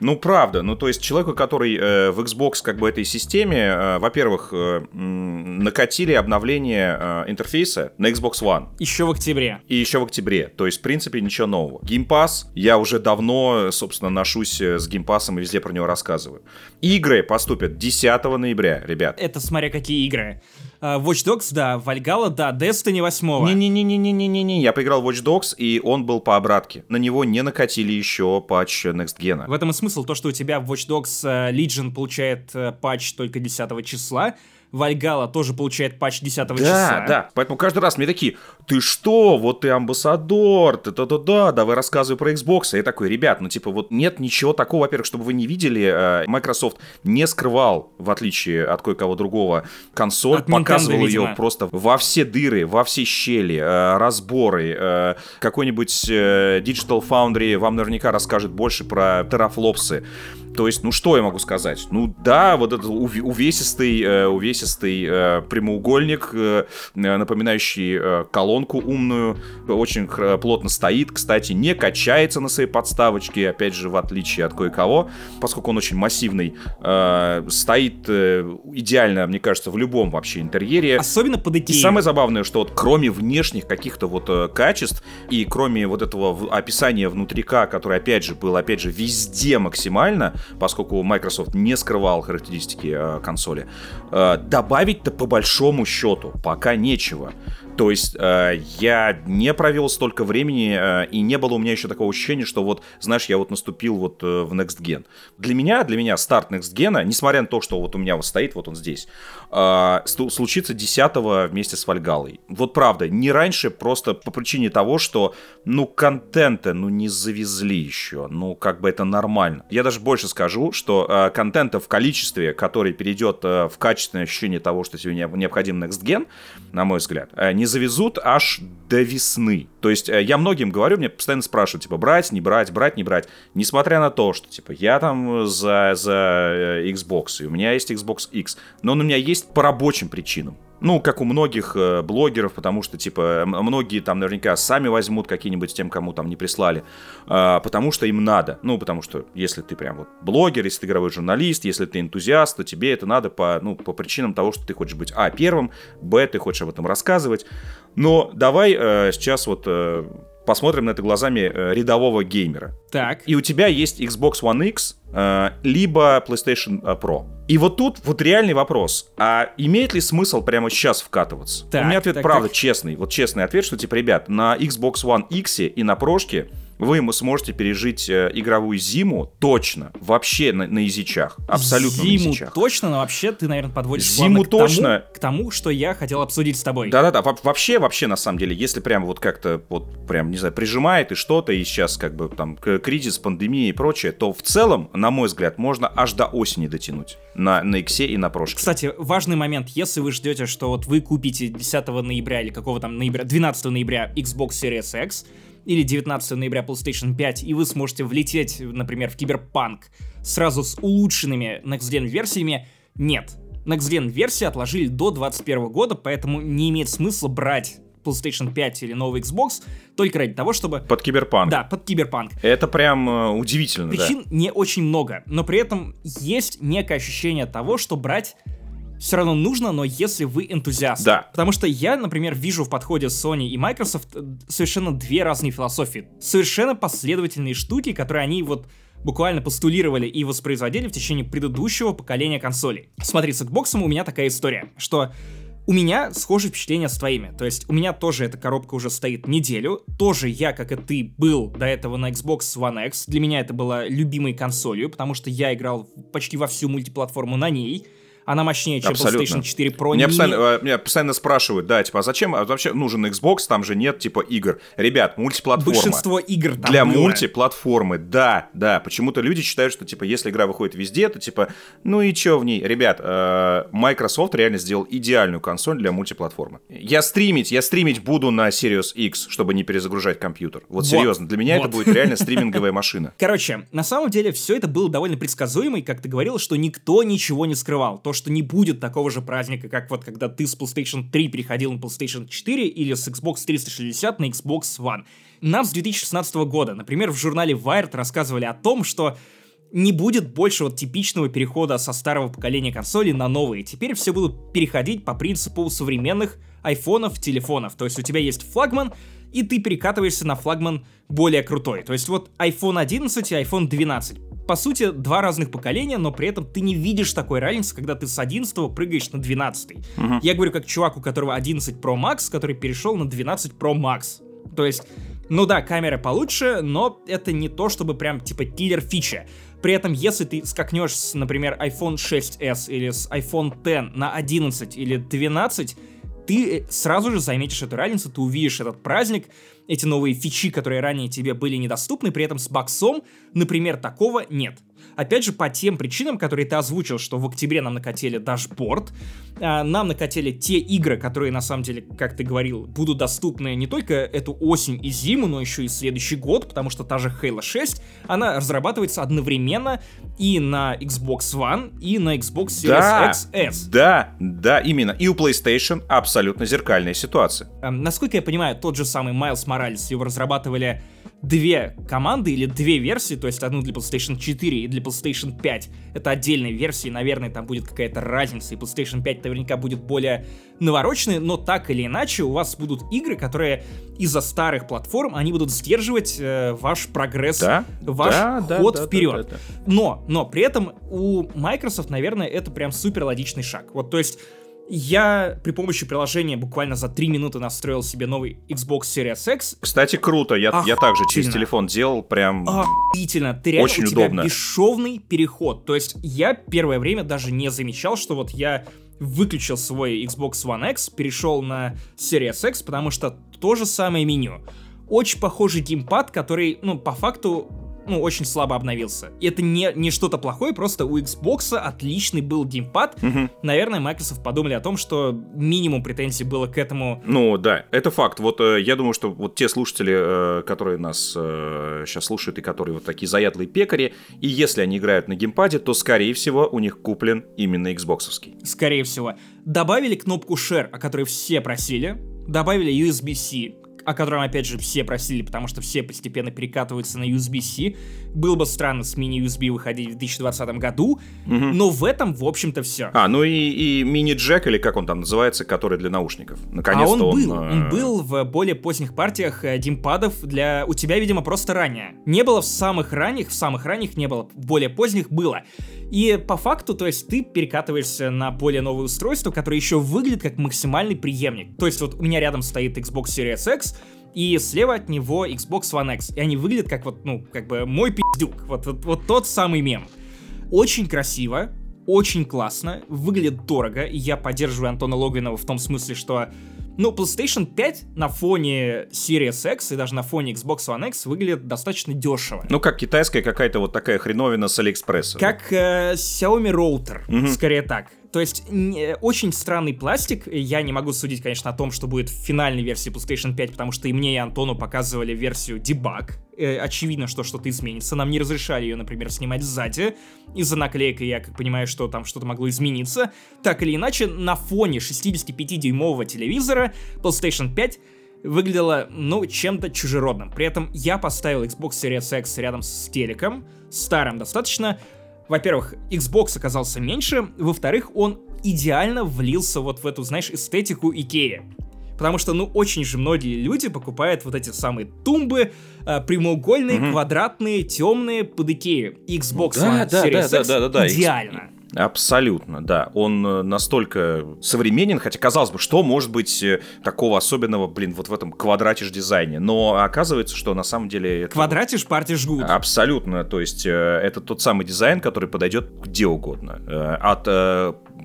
Speaker 2: Ну, правда. Ну, то есть человеку, который э, в Xbox как бы этой системе, э, во-первых, э, накатили обновление э, интерфейса на Xbox One.
Speaker 1: Еще в октябре.
Speaker 2: И еще в октябре. То есть, в принципе, ничего нового. Game Pass, я уже давно, собственно, ношусь э, с Game Pass и везде про него рассказываю. Игры поступят 10 ноября, ребят.
Speaker 1: Это смотря какие игры. Uh, Watch Dogs, да, Valhalla, да, Destiny 8.
Speaker 2: Не-не-не-не-не-не-не, я поиграл в Watch Dogs, и он был по обратке. На него не накатили еще патч Next Gen.
Speaker 1: В этом и смысл, то, что у тебя в Watch Dogs uh, Legion получает uh, патч только 10 числа, Вальгала тоже получает патч 10
Speaker 2: да,
Speaker 1: числа.
Speaker 2: Да, да. Поэтому каждый раз мне такие, ты что, вот ты амбассадор, ты то то да давай рассказывай про Xbox. И я такой, ребят, ну типа вот нет ничего такого, во-первых, чтобы вы не видели, э, Microsoft не скрывал, в отличие от кое-кого другого, консоль, от показывал Nintendo, ее видимо. просто во все дыры, во все щели, э, разборы. Э, какой-нибудь Digital Foundry вам наверняка расскажет больше про терафлопсы. То есть, ну что я могу сказать? Ну да, вот этот увесистый, э, увесистый э, прямоугольник, э, напоминающий колонку умную, очень плотно стоит, кстати, не качается на своей подставочке, опять же, в отличие от кое-кого, поскольку он очень массивный, стоит идеально, мне кажется, в любом вообще интерьере.
Speaker 1: Особенно под идеей.
Speaker 2: И самое забавное, что вот кроме внешних каких-то вот качеств и кроме вот этого описания внутрика, которое, опять же, было, опять же, везде максимально, поскольку Microsoft не скрывал характеристики э, консоли. Э, добавить-то по большому счету пока нечего. То есть э, я не провел столько времени, э, и не было у меня еще такого ощущения, что вот, знаешь, я вот наступил вот э, в Next Gen. Для меня, для меня старт Next Gen, несмотря на то, что вот у меня вот стоит, вот он здесь, э, случится 10 вместе с Вальгалой. Вот правда, не раньше, просто по причине того, что, ну, контента, ну, не завезли еще, ну, как бы это нормально. Я даже больше скажу, что э, контента в количестве, который перейдет э, в качественное ощущение того, что тебе необходим Next Gen, на мой взгляд, э, не завезут аж до весны. То есть э, я многим говорю, мне постоянно спрашивают, типа, брать, не брать, брать, не брать. Несмотря на то, что, типа, я там за, за э, Xbox, и у меня есть Xbox X, но он у меня есть по рабочим причинам. Ну, как у многих э, блогеров, потому что, типа, многие там наверняка сами возьмут какие-нибудь тем, кому там не прислали, э, потому что им надо. Ну, потому что если ты прям вот блогер, если ты игровой журналист, если ты энтузиаст, то тебе это надо по, ну, по причинам того, что ты хочешь быть, а, первым, б, ты хочешь об этом рассказывать. Но давай э, сейчас вот э, посмотрим на это глазами э, рядового геймера.
Speaker 1: Так.
Speaker 2: И у тебя есть Xbox One X, э, либо PlayStation э, Pro. И вот тут вот реальный вопрос. А имеет ли смысл прямо сейчас вкатываться? Так, у меня ответ, так, правда, так. честный. Вот честный ответ, что, типа, ребят, на Xbox One X и на прошке вы ему сможете пережить э, игровую зиму точно, вообще на, на язычах, абсолютно
Speaker 1: зиму
Speaker 2: на язычах.
Speaker 1: точно, но вообще ты, наверное, подводишь
Speaker 2: зиму
Speaker 1: к
Speaker 2: точно
Speaker 1: тому, к тому, что я хотел обсудить с тобой.
Speaker 2: Да-да-да, вообще, вообще на самом деле, если прям вот как-то вот прям не знаю прижимает и что-то и сейчас как бы там кризис, пандемия и прочее, то в целом, на мой взгляд, можно аж до осени дотянуть на на X и на прошке.
Speaker 1: Кстати, важный момент, если вы ждете, что вот вы купите 10 ноября или какого там ноября, 12 ноября Xbox Series X или 19 ноября PlayStation 5, и вы сможете влететь, например, в Киберпанк сразу с улучшенными Next Gen версиями, нет. Next Gen версии отложили до 2021 года, поэтому не имеет смысла брать PlayStation 5 или новый Xbox только ради того, чтобы...
Speaker 2: Под киберпанк.
Speaker 1: Да, под киберпанк.
Speaker 2: Это прям э, удивительно,
Speaker 1: Причин
Speaker 2: да.
Speaker 1: не очень много, но при этом есть некое ощущение того, что брать все равно нужно, но если вы энтузиаст.
Speaker 2: Да.
Speaker 1: Потому что я, например, вижу в подходе Sony и Microsoft э, совершенно две разные философии. Совершенно последовательные штуки, которые они вот буквально постулировали и воспроизводили в течение предыдущего поколения консолей. Смотри, с Xbox у меня такая история, что у меня схожие впечатления с твоими. То есть у меня тоже эта коробка уже стоит неделю. Тоже я, как и ты, был до этого на Xbox One X. Для меня это была любимой консолью, потому что я играл почти во всю мультиплатформу на ней она мощнее, чем Абсолютно. PlayStation 4 Pro.
Speaker 2: Меня, постоянно, э, меня постоянно спрашивают, да, типа, а зачем а вообще нужен Xbox, там же нет, типа, игр. Ребят, мультиплатформа.
Speaker 1: Большинство игр там
Speaker 2: Для
Speaker 1: было.
Speaker 2: мультиплатформы, да, да. Почему-то люди считают, что, типа, если игра выходит везде, то, типа, ну и чё в ней? Ребят, э, Microsoft реально сделал идеальную консоль для мультиплатформы. Я стримить, я стримить буду на Series X, чтобы не перезагружать компьютер. Вот, вот серьезно, для меня вот. это будет реально стриминговая машина.
Speaker 1: Короче, на самом деле все это было довольно предсказуемо, и, как ты говорил, что никто ничего не скрывал. То, что не будет так такого же праздника, как вот когда ты с PlayStation 3 переходил на PlayStation 4 или с Xbox 360 на Xbox One. Нам с 2016 года, например, в журнале Wired рассказывали о том, что не будет больше вот типичного перехода со старого поколения консолей на новые. Теперь все будут переходить по принципу современных айфонов, телефонов. То есть у тебя есть флагман, и ты перекатываешься на флагман более крутой. То есть вот iPhone 11 и iPhone 12. По сути, два разных поколения, но при этом ты не видишь такой разницы, когда ты с 11 прыгаешь на 12. Угу. Я говорю как чувак, у которого 11 Pro Max, который перешел на 12 Pro Max. То есть, ну да, камера получше, но это не то, чтобы прям типа киллер фича. При этом, если ты скакнешь с, например, iPhone 6s или с iPhone X на 11 или 12, ты э, сразу же заметишь эту разницу, ты увидишь этот праздник, эти новые фичи, которые ранее тебе были недоступны, при этом с боксом, например, такого нет. Опять же, по тем причинам, которые ты озвучил, что в октябре нам накатили дашборд, а, нам накатили те игры, которые, на самом деле, как ты говорил, будут доступны не только эту осень и зиму, но еще и следующий год, потому что та же Halo 6, она разрабатывается одновременно и на Xbox One, и на Xbox Series
Speaker 2: да,
Speaker 1: XS.
Speaker 2: Да, да, именно. И у PlayStation абсолютно зеркальная ситуация.
Speaker 1: Эм, насколько я понимаю, тот же самый Майлз Моралес, его разрабатывали две команды или две версии, то есть одну для PlayStation 4 и для PlayStation 5. Это отдельные версии, наверное, там будет какая-то разница, и PlayStation 5 наверняка будет более навороченный, но так или иначе у вас будут игры, которые из-за старых платформ, они будут сдерживать э, ваш прогресс,
Speaker 2: да?
Speaker 1: ваш
Speaker 2: да,
Speaker 1: ход
Speaker 2: да,
Speaker 1: вперед.
Speaker 2: Да, да, да.
Speaker 1: Но, но при этом у Microsoft, наверное, это прям супер логичный шаг. Вот, то есть я при помощи приложения буквально за 3 минуты настроил себе новый Xbox Series X.
Speaker 2: Кстати, круто. Я, я также через телефон делал прям...
Speaker 1: Охуительно. Ты реально,
Speaker 2: Очень
Speaker 1: у тебя
Speaker 2: удобно.
Speaker 1: бесшовный переход. То есть я первое время даже не замечал, что вот я выключил свой Xbox One X, перешел на Series X, потому что то же самое меню. Очень похожий геймпад, который, ну, по факту ну, очень слабо обновился. И это не, не что-то плохое, просто у Xbox отличный был геймпад.
Speaker 2: Мгм.
Speaker 1: Наверное, Microsoft подумали о том, что минимум претензий было к этому.
Speaker 2: Ну да, это факт. Вот э, я думаю, что вот те слушатели, э, которые нас сейчас слушают и которые вот такие заядлые пекари, и если они играют на геймпаде, то скорее всего у них куплен именно Xboxовский.
Speaker 1: скорее всего. Добавили кнопку Share, о которой все просили. Добавили USB-C, о котором, опять же, все просили, потому что все постепенно перекатываются на USB-C. Было бы странно с мини-USB выходить в 2020 году, но в этом, в общем-то, все.
Speaker 2: А, ну и, и мини-джек, или как он там называется, который для наушников.
Speaker 1: А
Speaker 2: Наконец-то
Speaker 1: он был,
Speaker 2: э,
Speaker 1: он был в более поздних партиях э, геймпадов для... У тебя, видимо, просто ранее. Не было в самых ранних, в самых ранних не было, в более поздних было. И по факту, то есть ты перекатываешься на более новое устройство, которое еще выглядит как максимальный преемник. То есть вот у меня рядом стоит Xbox Series X, и слева от него Xbox One X. И они выглядят как вот, ну, как бы мой пиздюк. Вот, вот, вот тот самый мем. Очень красиво, очень классно, выглядит дорого, я поддерживаю Антона Логвинова в том смысле, что ну, PlayStation 5 на фоне Series X и даже на фоне Xbox One X выглядит достаточно дешево.
Speaker 2: Ну, как китайская какая-то вот такая хреновина с Алиэкспресса.
Speaker 1: Как э, Xiaomi Router, скорее так. То есть не- очень странный пластик. Я не могу судить, конечно, о том, что будет в финальной версии PlayStation 5, потому что и мне, и Антону показывали версию debug. Э, очевидно, что что-то изменится. Нам не разрешали ее, например, снимать сзади. Из-за наклейки я как понимаю, что там что-то могло измениться. Так или иначе, на фоне 65-дюймового телевизора PlayStation 5 выглядела, ну, чем-то чужеродным. При этом я поставил Xbox Series X рядом с телеком, старым достаточно. Во-первых, Xbox оказался меньше, во-вторых, он идеально влился вот в эту, знаешь, эстетику Икеи. Потому что, ну, очень же многие люди покупают вот эти самые тумбы, э, прямоугольные, квадратные, темные под Икею. Xbox
Speaker 2: Да,
Speaker 1: One
Speaker 2: да,
Speaker 1: Series
Speaker 2: да,
Speaker 1: X
Speaker 2: да, да, да,
Speaker 1: идеально.
Speaker 2: Абсолютно, да. Он э, настолько современен, хотя казалось бы, что может быть э, такого особенного, блин, вот в этом квадратиш дизайне. Но оказывается, что на самом деле это
Speaker 1: Квадратишь, парти жгут.
Speaker 2: Абсолютно, то есть э, это тот самый дизайн, который подойдет где угодно. От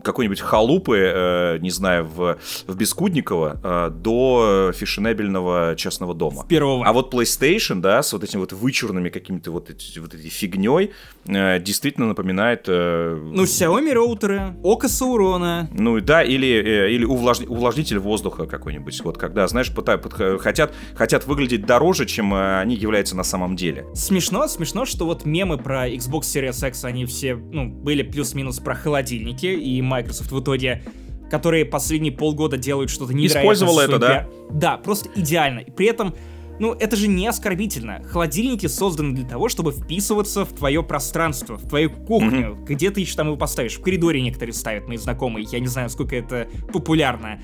Speaker 2: какой-нибудь халупы, э, не знаю, в, в Бескудниково э, до фешенебельного частного дома.
Speaker 1: Первого.
Speaker 2: А вот PlayStation, да, с вот этими вот вычурными какими-то вот, эти, вот этой фигней, э, действительно напоминает... э,
Speaker 1: Ну, Xiaomi роутеры, Око Саурона,
Speaker 2: ну да, или, э, или увлажни- увлажнитель воздуха какой-нибудь. Вот когда, знаешь, пытают, пытают- хотят, хотят выглядеть дороже, чем э, они являются на самом деле.
Speaker 1: Смешно, смешно, что вот мемы про Xbox Series X, они все, ну, были плюс-минус про холодильники, и Microsoft в итоге которые последние полгода делают что-то невероятно.
Speaker 2: Использовала это, да?
Speaker 1: Да, просто идеально. И при этом Ну, это же не оскорбительно. Холодильники созданы для того, чтобы вписываться в твое пространство, в твою кухню. Mm-hmm. Где ты еще там его поставишь? В коридоре некоторые ставят, мои знакомые. Я не знаю, сколько это популярно.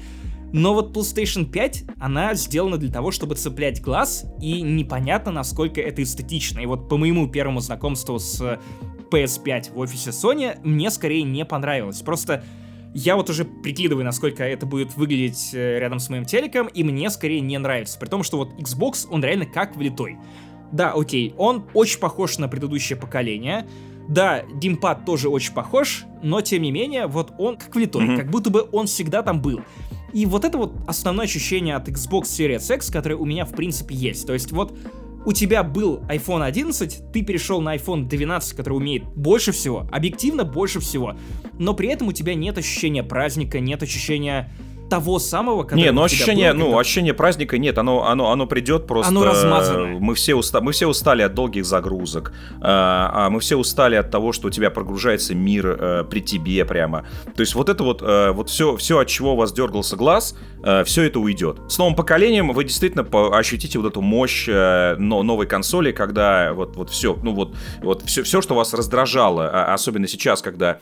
Speaker 1: Но вот PlayStation 5, она сделана для того, чтобы цеплять глаз, и непонятно, насколько это эстетично. И вот по моему первому знакомству с PS5 в офисе Sony, мне скорее не понравилось. Просто я вот уже прикидываю, насколько это будет выглядеть э, рядом с моим телеком, и мне скорее не нравится. При том, что вот Xbox, он реально как влитой. Да, окей, он очень похож на предыдущее поколение. Да, геймпад тоже очень похож, но тем не менее, вот он как влитой, mm-hmm. как будто бы он всегда там был. И вот это вот основное ощущение от Xbox Series X, которое у меня в принципе есть. То есть вот у тебя был iPhone 11, ты перешел на iPhone 12, который умеет больше всего, объективно больше всего, но при этом у тебя нет ощущения праздника, нет ощущения того самого,
Speaker 2: который Не, ну ощущение, было, ну, ощущение праздника нет, оно, оно, оно придет просто...
Speaker 1: Оно размазанное.
Speaker 2: Мы все, уста... мы все устали от долгих загрузок, а мы все устали от того, что у тебя прогружается мир э, при тебе прямо. То есть вот это вот, э, вот все, все, от чего у вас дергался глаз, э, все это уйдет. С новым поколением вы действительно ощутите вот эту мощь новой консоли, когда вот, вот все, ну вот, вот все, все, что вас раздражало, а, особенно сейчас, когда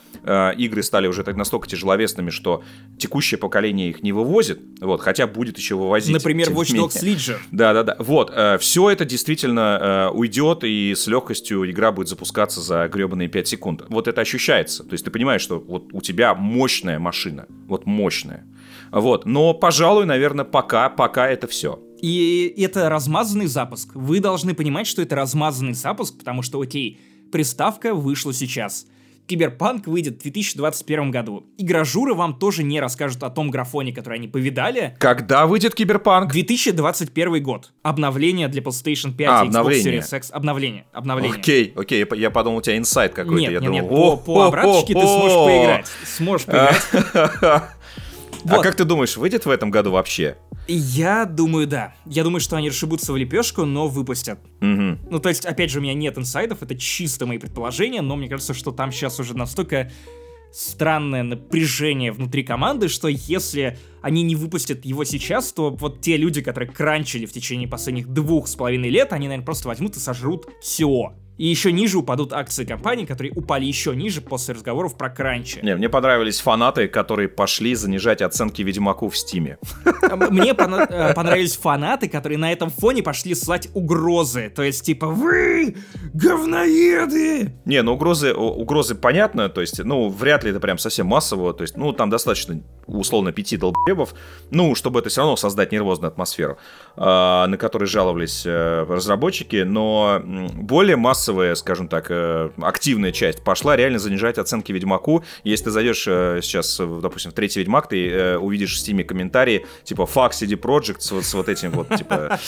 Speaker 2: игры стали уже так настолько тяжеловесными, что текущее поколение их не вывозит, вот, хотя будет еще вывозить.
Speaker 1: Например, Watch Dogs Legion.
Speaker 2: Да-да-да, вот, э, все это действительно э, уйдет, и с легкостью игра будет запускаться за гребаные 5 секунд. Вот это ощущается, то есть ты понимаешь, что вот у тебя мощная машина, вот мощная. Вот, но, пожалуй, наверное, пока, пока это все.
Speaker 1: И это размазанный запуск. Вы должны понимать, что это размазанный запуск, потому что, окей, приставка вышла сейчас. Киберпанк выйдет в 2021 году. Игрожуры вам тоже не расскажут о том графоне, который они повидали.
Speaker 2: Когда выйдет Киберпанк?
Speaker 1: 2021 год. Обновление для PlayStation 5 а, и Xbox обновление. Series X. Обновление. Обновление.
Speaker 2: Окей, окей, я подумал, у тебя инсайд какой-то.
Speaker 1: Нет,
Speaker 2: я
Speaker 1: нет,
Speaker 2: думал,
Speaker 1: нет, по, по обраточке ты сможешь поиграть. Сможешь поиграть.
Speaker 2: А как ты думаешь, выйдет в этом году вообще?
Speaker 1: Я думаю, да. Я думаю, что они расшибутся в лепешку, но выпустят. Угу. Ну, то есть, опять же, у меня нет инсайдов, это чисто мои предположения, но мне кажется, что там сейчас уже настолько странное напряжение внутри команды, что если они не выпустят его сейчас, то вот те люди, которые кранчили в течение последних двух с половиной лет, они, наверное, просто возьмут и сожрут все. И еще ниже упадут акции компании, которые упали еще ниже после разговоров про кранчи.
Speaker 2: Не, мне понравились фанаты, которые пошли занижать оценки Ведьмаку в Стиме.
Speaker 1: Мне э, понравились фанаты, которые на этом фоне пошли слать угрозы. То есть, типа, вы говноеды!
Speaker 2: Не, ну угрозы, угрозы понятно, то есть, ну, вряд ли это прям совсем массово, то есть, ну, там достаточно, условно, пяти долбоебов, ну, чтобы это все равно создать нервозную атмосферу, а, на которой жаловались э, разработчики, но более массово массовая, скажем так, э, активная часть пошла реально занижать оценки Ведьмаку. Если ты зайдешь э, сейчас, допустим, в третий Ведьмак, ты э, увидишь в стиме комментарии, типа, fuck CD Projekt с, с вот этим вот, типа...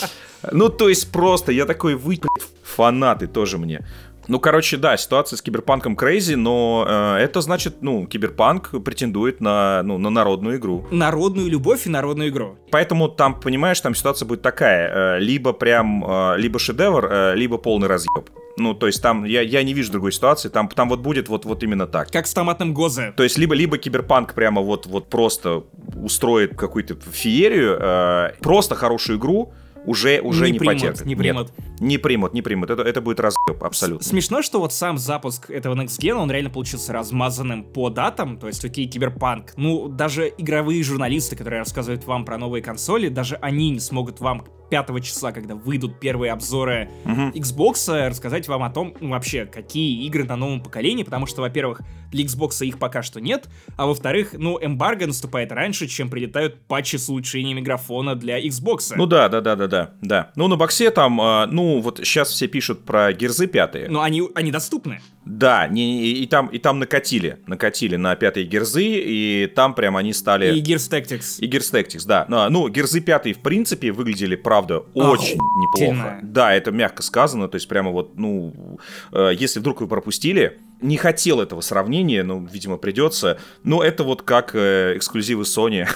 Speaker 2: Ну, то есть просто, я такой, вы, фанаты тоже мне. Ну, короче, да, ситуация с киберпанком crazy, но э, это значит, ну, киберпанк претендует на, ну, на народную игру.
Speaker 1: Народную любовь и народную игру.
Speaker 2: Поэтому там, понимаешь, там ситуация будет такая, э, либо прям, э, либо шедевр, э, либо полный разъеб. Ну, то есть там я, я не вижу другой ситуации, там, там вот будет вот, вот именно так.
Speaker 1: Как с томатным Гозе.
Speaker 2: То есть либо, либо Киберпанк прямо вот, вот просто устроит какую-то феерию, э, просто хорошую игру, уже, уже не, не примут, потерпит.
Speaker 1: Не примут.
Speaker 2: Нет, не примут, не примут. Это, это будет разъеб, абсолютно.
Speaker 1: Смешно, что вот сам запуск этого Next Gen, он реально получился размазанным по датам, то есть, окей, Киберпанк. Ну, даже игровые журналисты, которые рассказывают вам про новые консоли, даже они не смогут вам 5 числа, когда выйдут первые обзоры uh-huh. Xbox, рассказать вам о том, ну, вообще, какие игры на новом поколении, потому что, во-первых, для Xbox их пока что нет, а во-вторых, ну, эмбарго наступает раньше, чем прилетают патчи с улучшением микрофона для Xbox.
Speaker 2: Ну да, да, да, да, да, да. Ну, на боксе там, э, ну, вот сейчас все пишут про герзы пятые.
Speaker 1: Но они, они доступны.
Speaker 2: Да, не, и, и, там, и там накатили, накатили на пятые герзы, и там прям они стали...
Speaker 1: И Gears Tactics.
Speaker 2: И Gears Tactics, да. Ну, ну герзы пятые, в принципе, выглядели, правда, очень неплохо. Да, это мягко сказано, то есть прямо вот, ну, э, если вдруг вы пропустили, не хотел этого сравнения, но, видимо, придется. Но это вот как э, эксклюзивы Sony.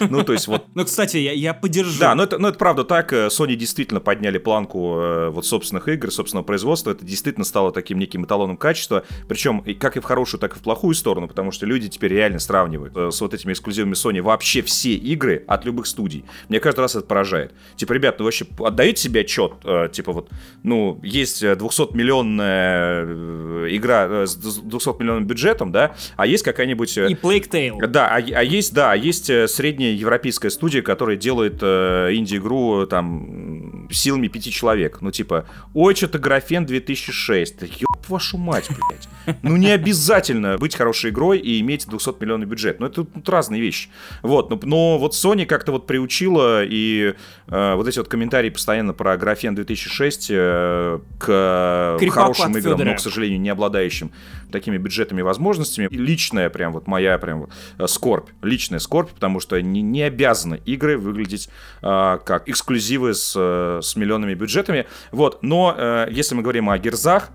Speaker 2: ну, то есть вот...
Speaker 1: Ну, кстати, я, я поддержу.
Speaker 2: Да, но это, но это правда так. Sony действительно подняли планку э, вот собственных игр, собственного производства. Это действительно стало таким неким эталоном качества. Причем как и в хорошую, так и в плохую сторону, потому что люди теперь реально сравнивают э, с вот этими эксклюзивами Sony вообще все игры от любых студий. Мне каждый раз это поражает. Типа, ребят, ну вообще отдаете себе отчет? Э, типа вот, ну, есть 200-миллионная э, игра э, с 200 миллионным бюджетом, да, а есть какая-нибудь...
Speaker 1: Э, И Plague Tale.
Speaker 2: Да, а, а есть, да, а есть э, средняя европейская студия, которая делает э, инди-игру там силами пяти человек. Ну, типа, ой, что-то графен 2006. Да ёб вашу мать, блядь. Ну, не обязательно быть хорошей игрой и иметь 200 миллионный бюджет. Ну, это тут разные вещи. Вот, но, но вот Sony как-то вот приучила, и э, вот эти вот комментарии постоянно про графен 2006 э, к Крипаку хорошим играм, но, к сожалению, не обладающим такими бюджетными возможностями. И личная прям вот моя прям э, скорбь, личная скорбь, потому что не, не обязаны игры выглядеть э, как эксклюзивы с, э, с миллионными бюджетами. Вот, но э, если мы говорим о герзах,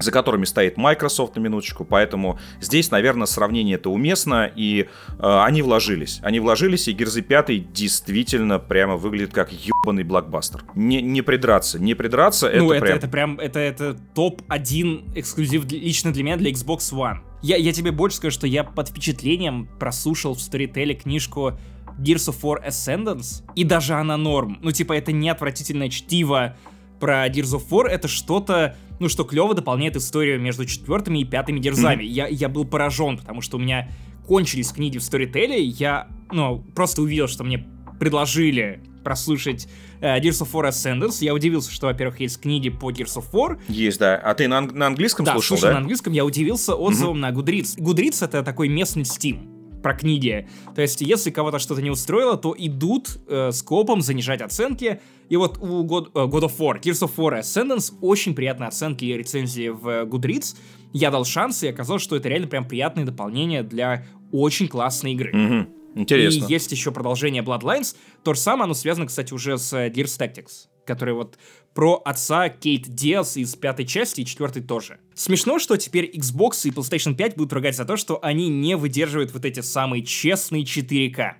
Speaker 2: за которыми стоит Microsoft на минуточку, поэтому здесь, наверное, сравнение это уместно, и э, они вложились. Они вложились, и Герзы 5 действительно прямо выглядит как ебаный блокбастер. Не, не придраться, не придраться,
Speaker 1: ну,
Speaker 2: это,
Speaker 1: это прям... это прям, это, это топ-1 эксклюзив лично для меня, для Xbox One. Я, я тебе больше скажу, что я под впечатлением прослушал в Storytel книжку Gears of War Ascendance, и даже она норм. Ну, типа, это не отвратительное чтиво про Gears of War, это что-то ну, что клево дополняет историю между четвертыми и пятыми дерзами. Mm-hmm. Я, я был поражен, потому что у меня кончились книги в Storytel, я, ну, просто увидел, что мне предложили прослушать uh, Gears of War Ascendance. Я удивился, что, во-первых, есть книги по Gears of War.
Speaker 2: Есть, да. А ты на, ан- на английском
Speaker 1: да,
Speaker 2: слушал,
Speaker 1: да? на английском. Я удивился отзывом mm-hmm. на Goodreads. Goodreads — это такой местный Steam про книги. То есть, если кого-то что-то не устроило, то идут э, с копом занижать оценки. И вот у God, э, God of War, Gears of War Ascendance очень приятные оценки и рецензии в Goodreads. Я дал шанс, и оказалось, что это реально прям приятное дополнение для очень классной игры.
Speaker 2: Mm-hmm. Интересно.
Speaker 1: И есть еще продолжение Bloodlines. То же самое, оно связано, кстати, уже с Gears Tactics, который вот про отца Кейт Диас из пятой части и четвертой тоже. Смешно, что теперь Xbox и PlayStation 5 будут ругать за то, что они не выдерживают вот эти самые честные 4К.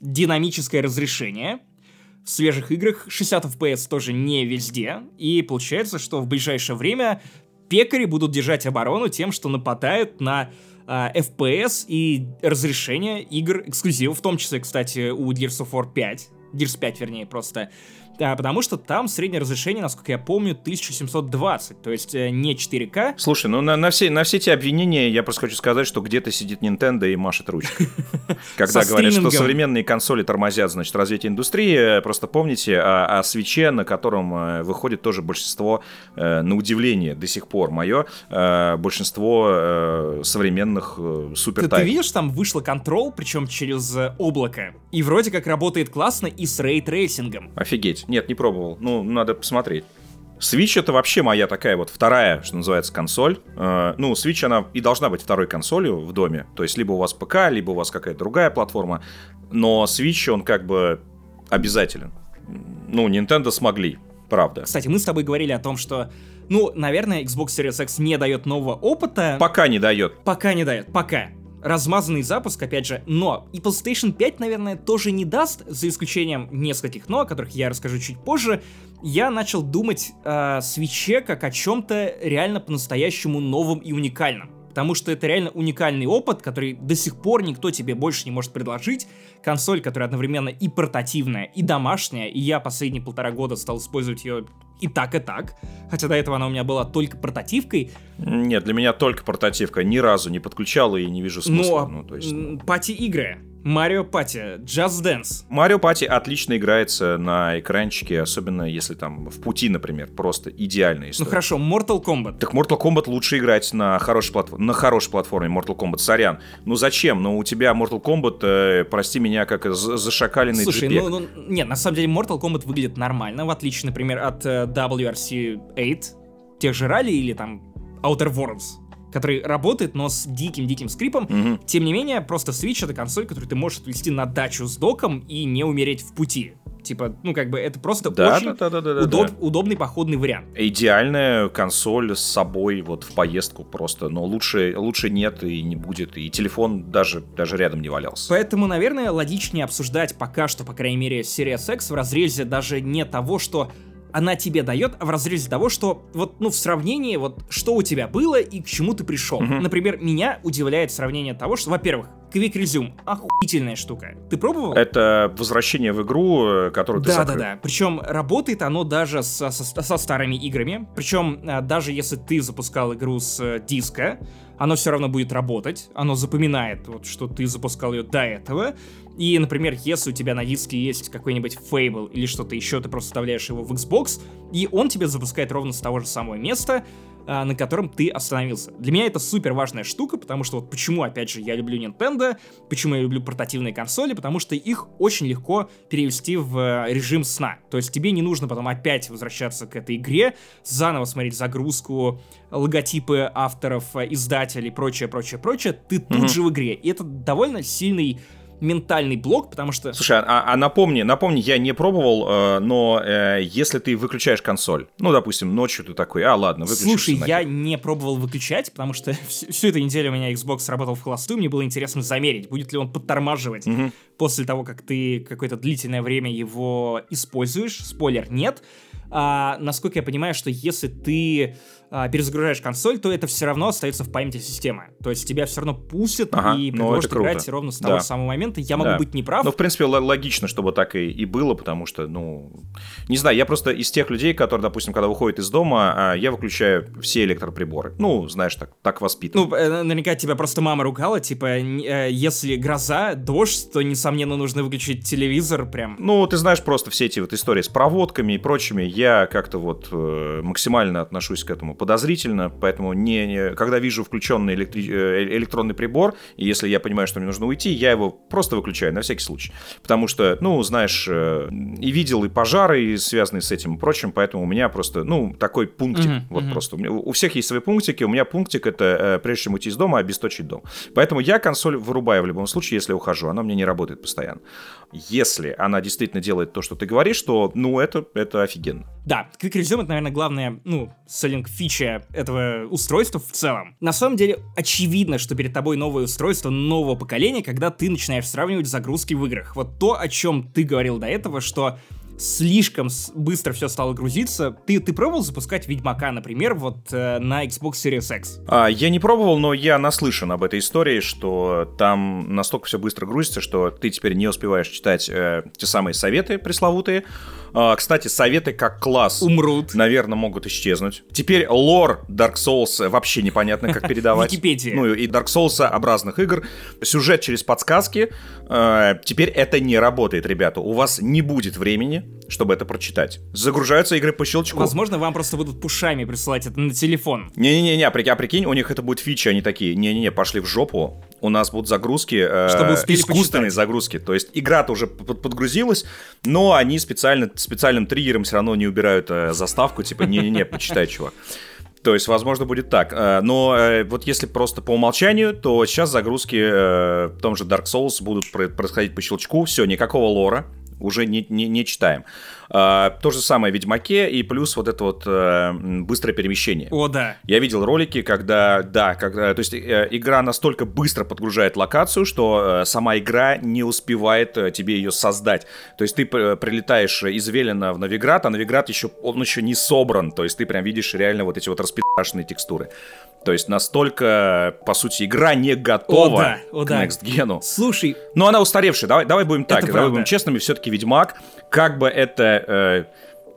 Speaker 1: Динамическое разрешение, в свежих играх 60 FPS тоже не везде, и получается, что в ближайшее время пекари будут держать оборону тем, что нападают на Uh, а, FPS и разрешение игр эксклюзивов, в том числе, кстати, у Gears of War 5, Gears 5, вернее, просто а, потому что там среднее разрешение, насколько я помню, 1720, то есть э, не 4К.
Speaker 2: Слушай, ну на, на, все, на все эти обвинения я просто хочу сказать, что где-то сидит Nintendo и машет ручкой. Когда говорят, что современные консоли тормозят, значит, развитие индустрии, просто помните о, о свече, на котором э, выходит тоже большинство, э, на удивление до сих пор мое, большинство современных супер
Speaker 1: ты, ты видишь, там вышло Control, причем через облако, и вроде как работает классно и с рейтрейсингом.
Speaker 2: Офигеть. Нет, не пробовал. Ну, надо посмотреть. Switch это вообще моя такая вот вторая, что называется, консоль. Э, ну, Switch она и должна быть второй консолью в доме. То есть либо у вас ПК, либо у вас какая-то другая платформа. Но Switch он как бы обязателен. Ну, Nintendo смогли, правда.
Speaker 1: Кстати, мы с тобой говорили о том, что ну, наверное, Xbox Series X не дает нового опыта.
Speaker 2: Пока не дает.
Speaker 1: Пока не дает, пока размазанный запуск, опять же, но и PlayStation 5, наверное, тоже не даст, за исключением нескольких но, о которых я расскажу чуть позже, я начал думать о свече как о чем-то реально по-настоящему новом и уникальном. Потому что это реально уникальный опыт, который до сих пор никто тебе больше не может предложить. Консоль, которая одновременно и портативная, и домашняя, и я последние полтора года стал использовать ее и так, и так. Хотя до этого она у меня была только портативкой.
Speaker 2: Нет, для меня только портативка. Ни разу не подключал и не вижу смысла.
Speaker 1: Но ну, то есть... пати-игры. Марио Пати, Just Dance.
Speaker 2: Марио Пати отлично играется на экранчике, особенно если там в пути, например, просто идеальная история.
Speaker 1: Ну хорошо, Mortal Kombat.
Speaker 2: Так Mortal Kombat лучше играть на хорошей, платформе, на хорошей платформе Mortal Kombat, сорян. Ну зачем? Ну у тебя Mortal Kombat, э, прости меня, как зашакаленный
Speaker 1: Слушай, ну, ну, нет, на самом деле Mortal Kombat выглядит нормально, в отличие, например, от э, WRC 8, тех же ралли или там Outer Worlds который работает, но с диким-диким скрипом.
Speaker 2: Угу.
Speaker 1: Тем не менее, просто Switch — это консоль, которую ты можешь отвести на дачу с доком и не умереть в пути. Типа, ну, как бы это просто
Speaker 2: да,
Speaker 1: очень
Speaker 2: да, да, да, да,
Speaker 1: удоб,
Speaker 2: да.
Speaker 1: удобный походный вариант.
Speaker 2: Идеальная консоль с собой вот в поездку просто, но лучше, лучше нет и не будет, и телефон даже, даже рядом не валялся.
Speaker 1: Поэтому, наверное, логичнее обсуждать пока что, по крайней мере, Series X в разрезе даже не того, что она тебе дает в разрезе того, что вот, ну, в сравнении, вот, что у тебя было и к чему ты пришел.
Speaker 2: Мгм.
Speaker 1: Например, меня удивляет сравнение того, что, во-первых, Quick Resume — охуительная штука. Ты пробовал?
Speaker 2: Это возвращение в игру, э, которую ты
Speaker 1: Да, да,
Speaker 2: закрыл.
Speaker 1: да. Причем работает оно даже со, со- со старыми играми. Причем а, даже если ты запускал игру с э, диска, оно все равно будет работать. Оно запоминает, вот, что ты запускал ее до этого. И, например, если у тебя на диске есть какой-нибудь Fable или что-то еще, ты просто вставляешь его в Xbox, и он тебе запускает ровно с того же самого места, а, на котором ты остановился. Для меня это супер важная штука, потому что вот почему, опять же, я люблю Nintendo, почему я люблю портативные консоли, потому что их очень легко перевести в э, режим сна. То есть тебе не нужно потом опять возвращаться к этой игре, заново смотреть загрузку, логотипы авторов, э, издателей, прочее, прочее, прочее. Ты тут
Speaker 2: Мгм.
Speaker 1: же в игре. И это довольно сильный ментальный блок, потому что...
Speaker 2: Слушай, а, а напомни, напомни, я не пробовал, э, но э, если ты выключаешь консоль, ну, допустим, ночью ты такой, а, ладно, выключишь.
Speaker 1: Слушай, я не пробовал выключать, потому что всю, всю эту неделю у меня Xbox работал в холостую, мне было интересно замерить, будет ли он подтормаживать после того, как ты какое-то длительное время его используешь. Спойлер, нет. А, насколько я понимаю, что если ты а, перезагружаешь консоль, то это все равно остается в памяти системы. То есть тебя все равно пустят
Speaker 2: Ага,
Speaker 1: и
Speaker 2: ну, это круто.
Speaker 1: играть ровно с того
Speaker 2: Да.
Speaker 1: самого момента. Я могу
Speaker 2: Да.
Speaker 1: быть неправ.
Speaker 2: Ну, в принципе, логично, чтобы так и, и было, потому что, ну, не знаю, я просто из тех людей, которые, допустим, когда выходят из дома, а, я выключаю все электроприборы. Ну, знаешь, так, так воспитан.
Speaker 1: Ну, э, наверняка тебя просто мама ругала, типа, э, если гроза, дождь, то, несомненно, нужно выключить телевизор прям.
Speaker 2: Ну, ты знаешь, просто все эти вот истории с проводками и прочими, я как-то вот э, максимально отношусь к этому подозрительно, поэтому не, не- когда вижу включенный электри- э, электронный прибор, и если я понимаю, что мне нужно уйти, я его просто выключаю на всякий случай. Потому что, ну, знаешь, э, и видел и пожары, и связанные с этим и прочим, поэтому у меня просто, ну, такой пунктик,
Speaker 1: Мгм,
Speaker 2: вот
Speaker 1: мгм.
Speaker 2: просто. У, меня- у всех есть свои пунктики, у меня пунктик это, э, прежде чем уйти из дома, обесточить дом. Поэтому я консоль вырубаю в любом случае, если ухожу, она мне не работает постоянно. Если она действительно делает то, что ты говоришь, то, ну, это, это офигенно.
Speaker 1: Да, Quick Resume это, наверное, главная, ну, селлинг фича этого устройства в целом. На самом деле, очевидно, что перед тобой новое устройство нового поколения, когда ты начинаешь сравнивать загрузки в играх. Вот то, о чем ты говорил до этого, что слишком быстро все стало грузиться. Ты, ты пробовал запускать Ведьмака, например, вот э, на Xbox Series X?
Speaker 2: А, я не пробовал, но я наслышан об этой истории, что там настолько все быстро грузится, что ты теперь не успеваешь читать э, те самые советы пресловутые. А, кстати, советы как класс.
Speaker 1: Умрут.
Speaker 2: Наверное, могут исчезнуть. Теперь лор Dark Souls вообще непонятно, как передавать.
Speaker 1: Википедия.
Speaker 2: Ну и Dark Souls образных игр. Сюжет через подсказки. Э, Теперь это не работает, ребята. У вас не будет времени, чтобы это прочитать. Загружаются игры по щелчку.
Speaker 1: Возможно, вам просто будут пушами присылать это на телефон.
Speaker 2: Не-не-не, а прикинь, а прикинь, у них это будет фича, они такие, не-не-не, пошли в жопу, у нас будут загрузки, э,
Speaker 1: Чтобы
Speaker 2: искусственные
Speaker 1: почитать.
Speaker 2: загрузки, то есть игра-то уже под- подгрузилась, но они специально, специальным триггером все равно не убирают э, заставку, типа, не-не-не, почитай, чувак. То есть, возможно, будет так. Э, Но э, вот если просто по умолчанию, то сейчас загрузки э, в том же Dark Souls будут про- происходить по щелчку. Все, никакого лора уже не, не, не читаем. А, то же самое в Ведьмаке и плюс вот это вот э, быстрое перемещение.
Speaker 1: О, да.
Speaker 2: Я видел ролики, когда, да, когда, то есть э, игра настолько быстро подгружает локацию, что э, сама игра не успевает э, тебе ее создать. То есть ты э, прилетаешь из Велена в Новиград, а Новиград еще, он еще не собран, то есть ты прям видишь реально вот эти вот распи***шные текстуры. То есть настолько, по сути, игра не готова
Speaker 1: О, да, о,
Speaker 2: к
Speaker 1: да.
Speaker 2: Next Gen.
Speaker 1: Слушай,
Speaker 2: Но она устаревшая. Давай, давай будем так. Давай
Speaker 1: правда.
Speaker 2: будем честными. Все-таки Ведьмак, как бы это э,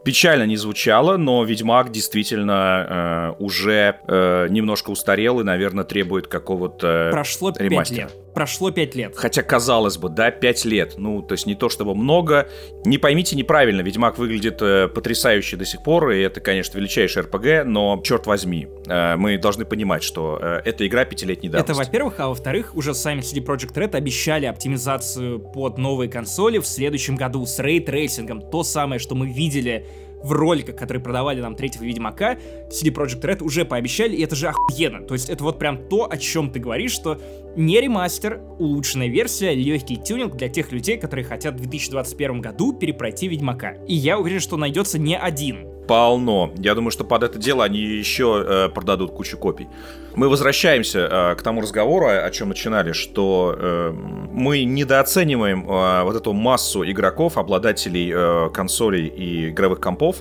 Speaker 2: печально не звучало, но Ведьмак действительно э, уже э, немножко устарел и, наверное, требует какого-то
Speaker 1: прошло
Speaker 2: ремастера.
Speaker 1: лет. Прошло пять лет.
Speaker 2: Хотя, казалось бы, да, 5 лет. Ну, то есть не то чтобы много. Не поймите неправильно, Ведьмак выглядит э, потрясающе до сих пор, и это, конечно, величайший РПГ, но, черт возьми, э, мы должны понимать, что э, эта игра пятилетней
Speaker 1: Это,
Speaker 2: давности.
Speaker 1: во-первых, а во-вторых, уже сами CD Projekt Red обещали оптимизацию под новые консоли в следующем году с рейтрейсингом. То самое, что мы видели в роликах, которые продавали нам третьего Ведьмака, CD Projekt Red уже пообещали, и это же охуенно. То есть это вот прям то, о чем ты говоришь, что не ремастер, улучшенная версия, легкий тюнинг для тех людей, которые хотят в 2021 году перепройти Ведьмака. И я уверен, что найдется не один
Speaker 2: полно. Я думаю, что под это дело они еще э, продадут кучу копий. Мы возвращаемся э, к тому разговору, о чем начинали, что э, мы недооцениваем э, вот эту массу игроков, обладателей э, консолей и игровых компов,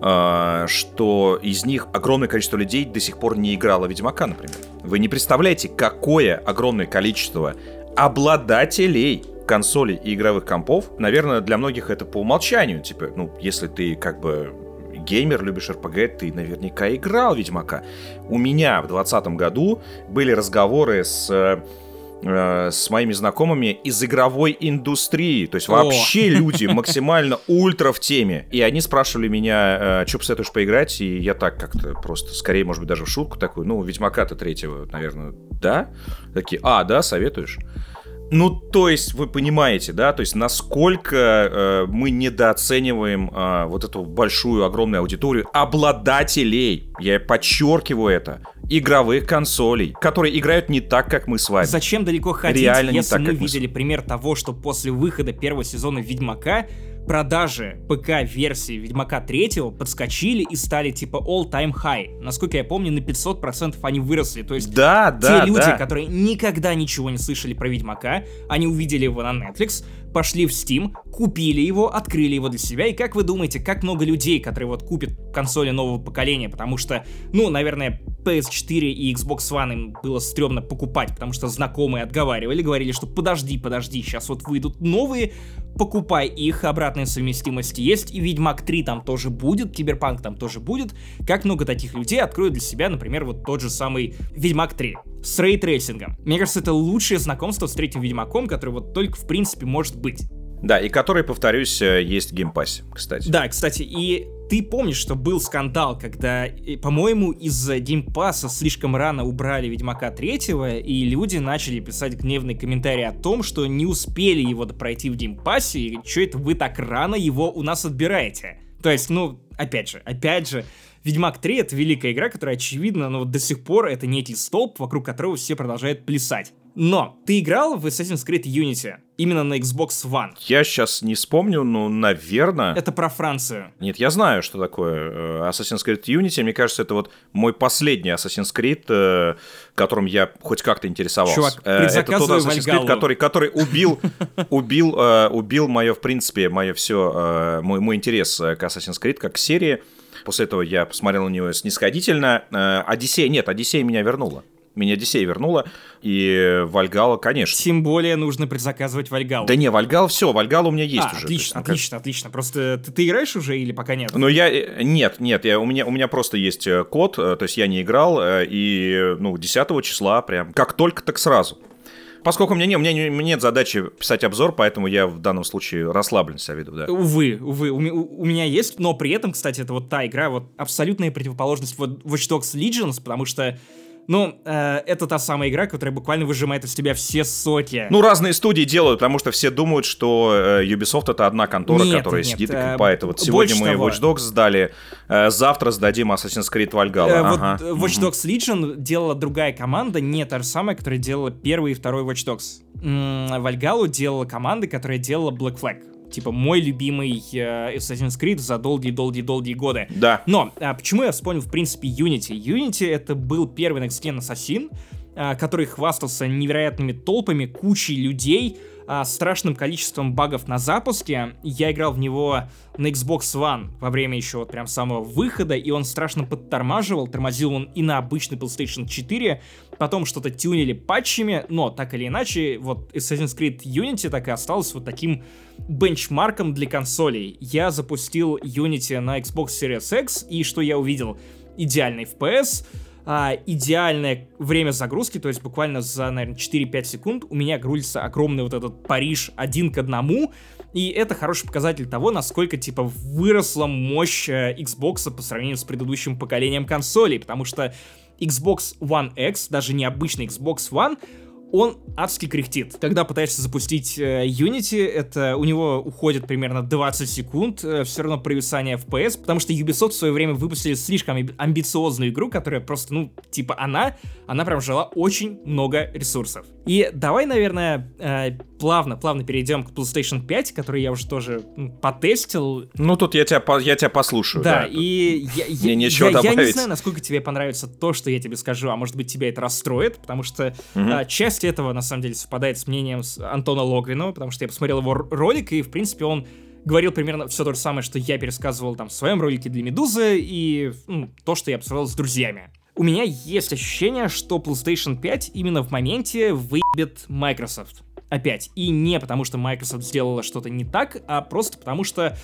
Speaker 2: э, что из них огромное количество людей до сих пор не играло Ведьмака, например. Вы не представляете, какое огромное количество обладателей консолей и игровых компов, наверное, для многих это по умолчанию. Типа, ну, если ты как бы геймер, любишь РПГ, ты наверняка играл Ведьмака. У меня в 2020 году были разговоры с э, с моими знакомыми из игровой индустрии. То есть вообще люди максимально ультра в теме. И они спрашивали меня, э, что посоветуешь поиграть, и я так как-то просто, скорее, может быть, даже в шутку такую, ну, Ведьмака-то третьего, наверное, да? Такие, а, да, советуешь? Ну, то есть, вы понимаете, да, то есть, насколько э, мы недооцениваем э, вот эту большую, огромную аудиторию обладателей, я подчеркиваю это, игровых консолей, которые играют не так, как мы с вами.
Speaker 1: Зачем далеко ходить, Реально если так, мы видели мы... пример того, что после выхода первого сезона Ведьмака продажи ПК-версии Ведьмака 3 подскочили и стали типа all-time high. Насколько я помню, на 500% они выросли. То есть
Speaker 2: да,
Speaker 1: да,
Speaker 2: те
Speaker 1: люди,
Speaker 2: да.
Speaker 1: которые никогда ничего не слышали про Ведьмака, они увидели его на Netflix, пошли в Steam, купили его, открыли его для себя. И как вы думаете, как много людей, которые вот купят консоли нового поколения, потому что, ну, наверное, PS4 и Xbox One им было стрёмно покупать, потому что знакомые отговаривали, говорили, что подожди, подожди, сейчас вот выйдут новые, покупай их, обратная совместимость есть, и Ведьмак 3 там тоже будет, Киберпанк там тоже будет. Как много таких людей откроют для себя, например, вот тот же самый Ведьмак 3 с рейтрейсингом. Мне кажется, это лучшее знакомство с третьим Ведьмаком, который вот только в принципе может быть.
Speaker 2: Да, и который, повторюсь, э, есть в геймпассе, кстати.
Speaker 1: Да, кстати, и ты помнишь, что был скандал, когда, по-моему, из геймпасса слишком рано убрали Ведьмака третьего, и люди начали писать гневные комментарии о том, что не успели его пройти в геймпассе, и что это вы так рано его у нас отбираете. То есть, ну, опять же, опять же, Ведьмак 3 это великая игра, которая, очевидно, но вот до сих пор это некий столб, вокруг которого все продолжают плясать. Но ты играл в Assassin's Creed Unity именно на Xbox One?
Speaker 2: Я сейчас не вспомню, но, наверное...
Speaker 1: Это про Францию.
Speaker 2: Нет, я знаю, что такое э, Assassin's Creed Unity. Мне кажется, это вот мой последний Assassin's Creed, э, которым я хоть как-то интересовался.
Speaker 1: Чувак, э, это тот
Speaker 2: Assassin's Creed, который, который убил, убил, убил мое, в принципе, мое все, мой, мой интерес к Assassin's Creed как к серии. После этого я посмотрел на нее снисходительно. Одиссея, нет, Одиссея меня вернула меня Одиссея вернула, и Вальгала, конечно.
Speaker 1: Тем более нужно предзаказывать Вальгалу.
Speaker 2: Да не, Вальгал все, Вальгала у меня есть а, уже.
Speaker 1: Отлично, есть, отлично, как... отлично. Просто ты, ты играешь уже или пока нет?
Speaker 2: Ну я, э, нет, нет, я, у, меня, у меня просто есть э, код, э, то есть я не играл, и, ну, 10 числа прям, как только, так сразу. Поскольку у меня, не, у меня нет задачи писать обзор, поэтому я в данном случае расслаблен себя веду, да.
Speaker 1: Увы, увы, у, у, меня есть, но при этом, кстати, это вот та игра, вот абсолютная противоположность вот Watch Dogs Legions, потому что ну, э, это та самая игра, которая буквально выжимает из тебя все соки.
Speaker 2: Ну, разные студии делают, потому что все думают, что э, Ubisoft это одна контора,
Speaker 1: нет,
Speaker 2: которая
Speaker 1: нет,
Speaker 2: сидит
Speaker 1: э,
Speaker 2: и купает. Вот сегодня мы того. Watch Dogs сдали, э, завтра сдадим Assassin's Creed Valhalla. Э, ага.
Speaker 1: Вот Watch Dogs Legion делала другая команда, не та же самая, которая делала первый и второй Watch Dogs. Вальгалу делала команда, которая делала Black Flag типа мой любимый э, Assassin's Creed за долгие-долгие-долгие годы.
Speaker 2: Да.
Speaker 1: Но а, почему я вспомнил, в принципе, Unity? Unity это был первый Next Gen Assassin, а, который хвастался невероятными толпами, кучей людей, а, страшным количеством багов на запуске. Я играл в него на Xbox One во время еще вот прям самого выхода, и он страшно подтормаживал, тормозил он и на обычный PlayStation 4, потом что-то тюнили патчами, но так или иначе, вот Assassin's Creed Unity так и осталось вот таким бенчмарком для консолей. Я запустил Unity на Xbox Series X, и что я увидел? Идеальный FPS, а, идеальное время загрузки, то есть буквально за, наверное, 4-5 секунд у меня грузится огромный вот этот Париж один к одному, и это хороший показатель того, насколько, типа, выросла мощь э, Xbox по сравнению с предыдущим поколением консолей, потому что Xbox One X, даже не обычный Xbox One, он адски кряхтит. Когда пытаешься запустить э, Unity, это у него уходит примерно 20 секунд, э, все равно провисание FPS, потому что Ubisoft в свое время выпустили слишком амбициозную игру, которая просто, ну, типа она, она прям жила очень много ресурсов. И давай, наверное, э, плавно, плавно перейдем к PlayStation 5, который я уже тоже потестил.
Speaker 2: Ну, тут я тебя, я тебя послушаю.
Speaker 1: Да, да и я,
Speaker 2: Мне я, нечего я, добавить.
Speaker 1: я не знаю, насколько тебе понравится то, что я тебе скажу, а может быть тебя это расстроит, потому что угу. а, часть этого, на самом деле, совпадает с мнением Антона Логвинова, потому что я посмотрел его ролик, и, в принципе, он говорил примерно все то же самое, что я пересказывал там в своем ролике для Медузы, и ну, то, что я обсуждал с друзьями. У меня есть ощущение, что PlayStation 5 именно в моменте выебет Microsoft. Опять. И не потому, что Microsoft сделала что-то не так, а просто потому, что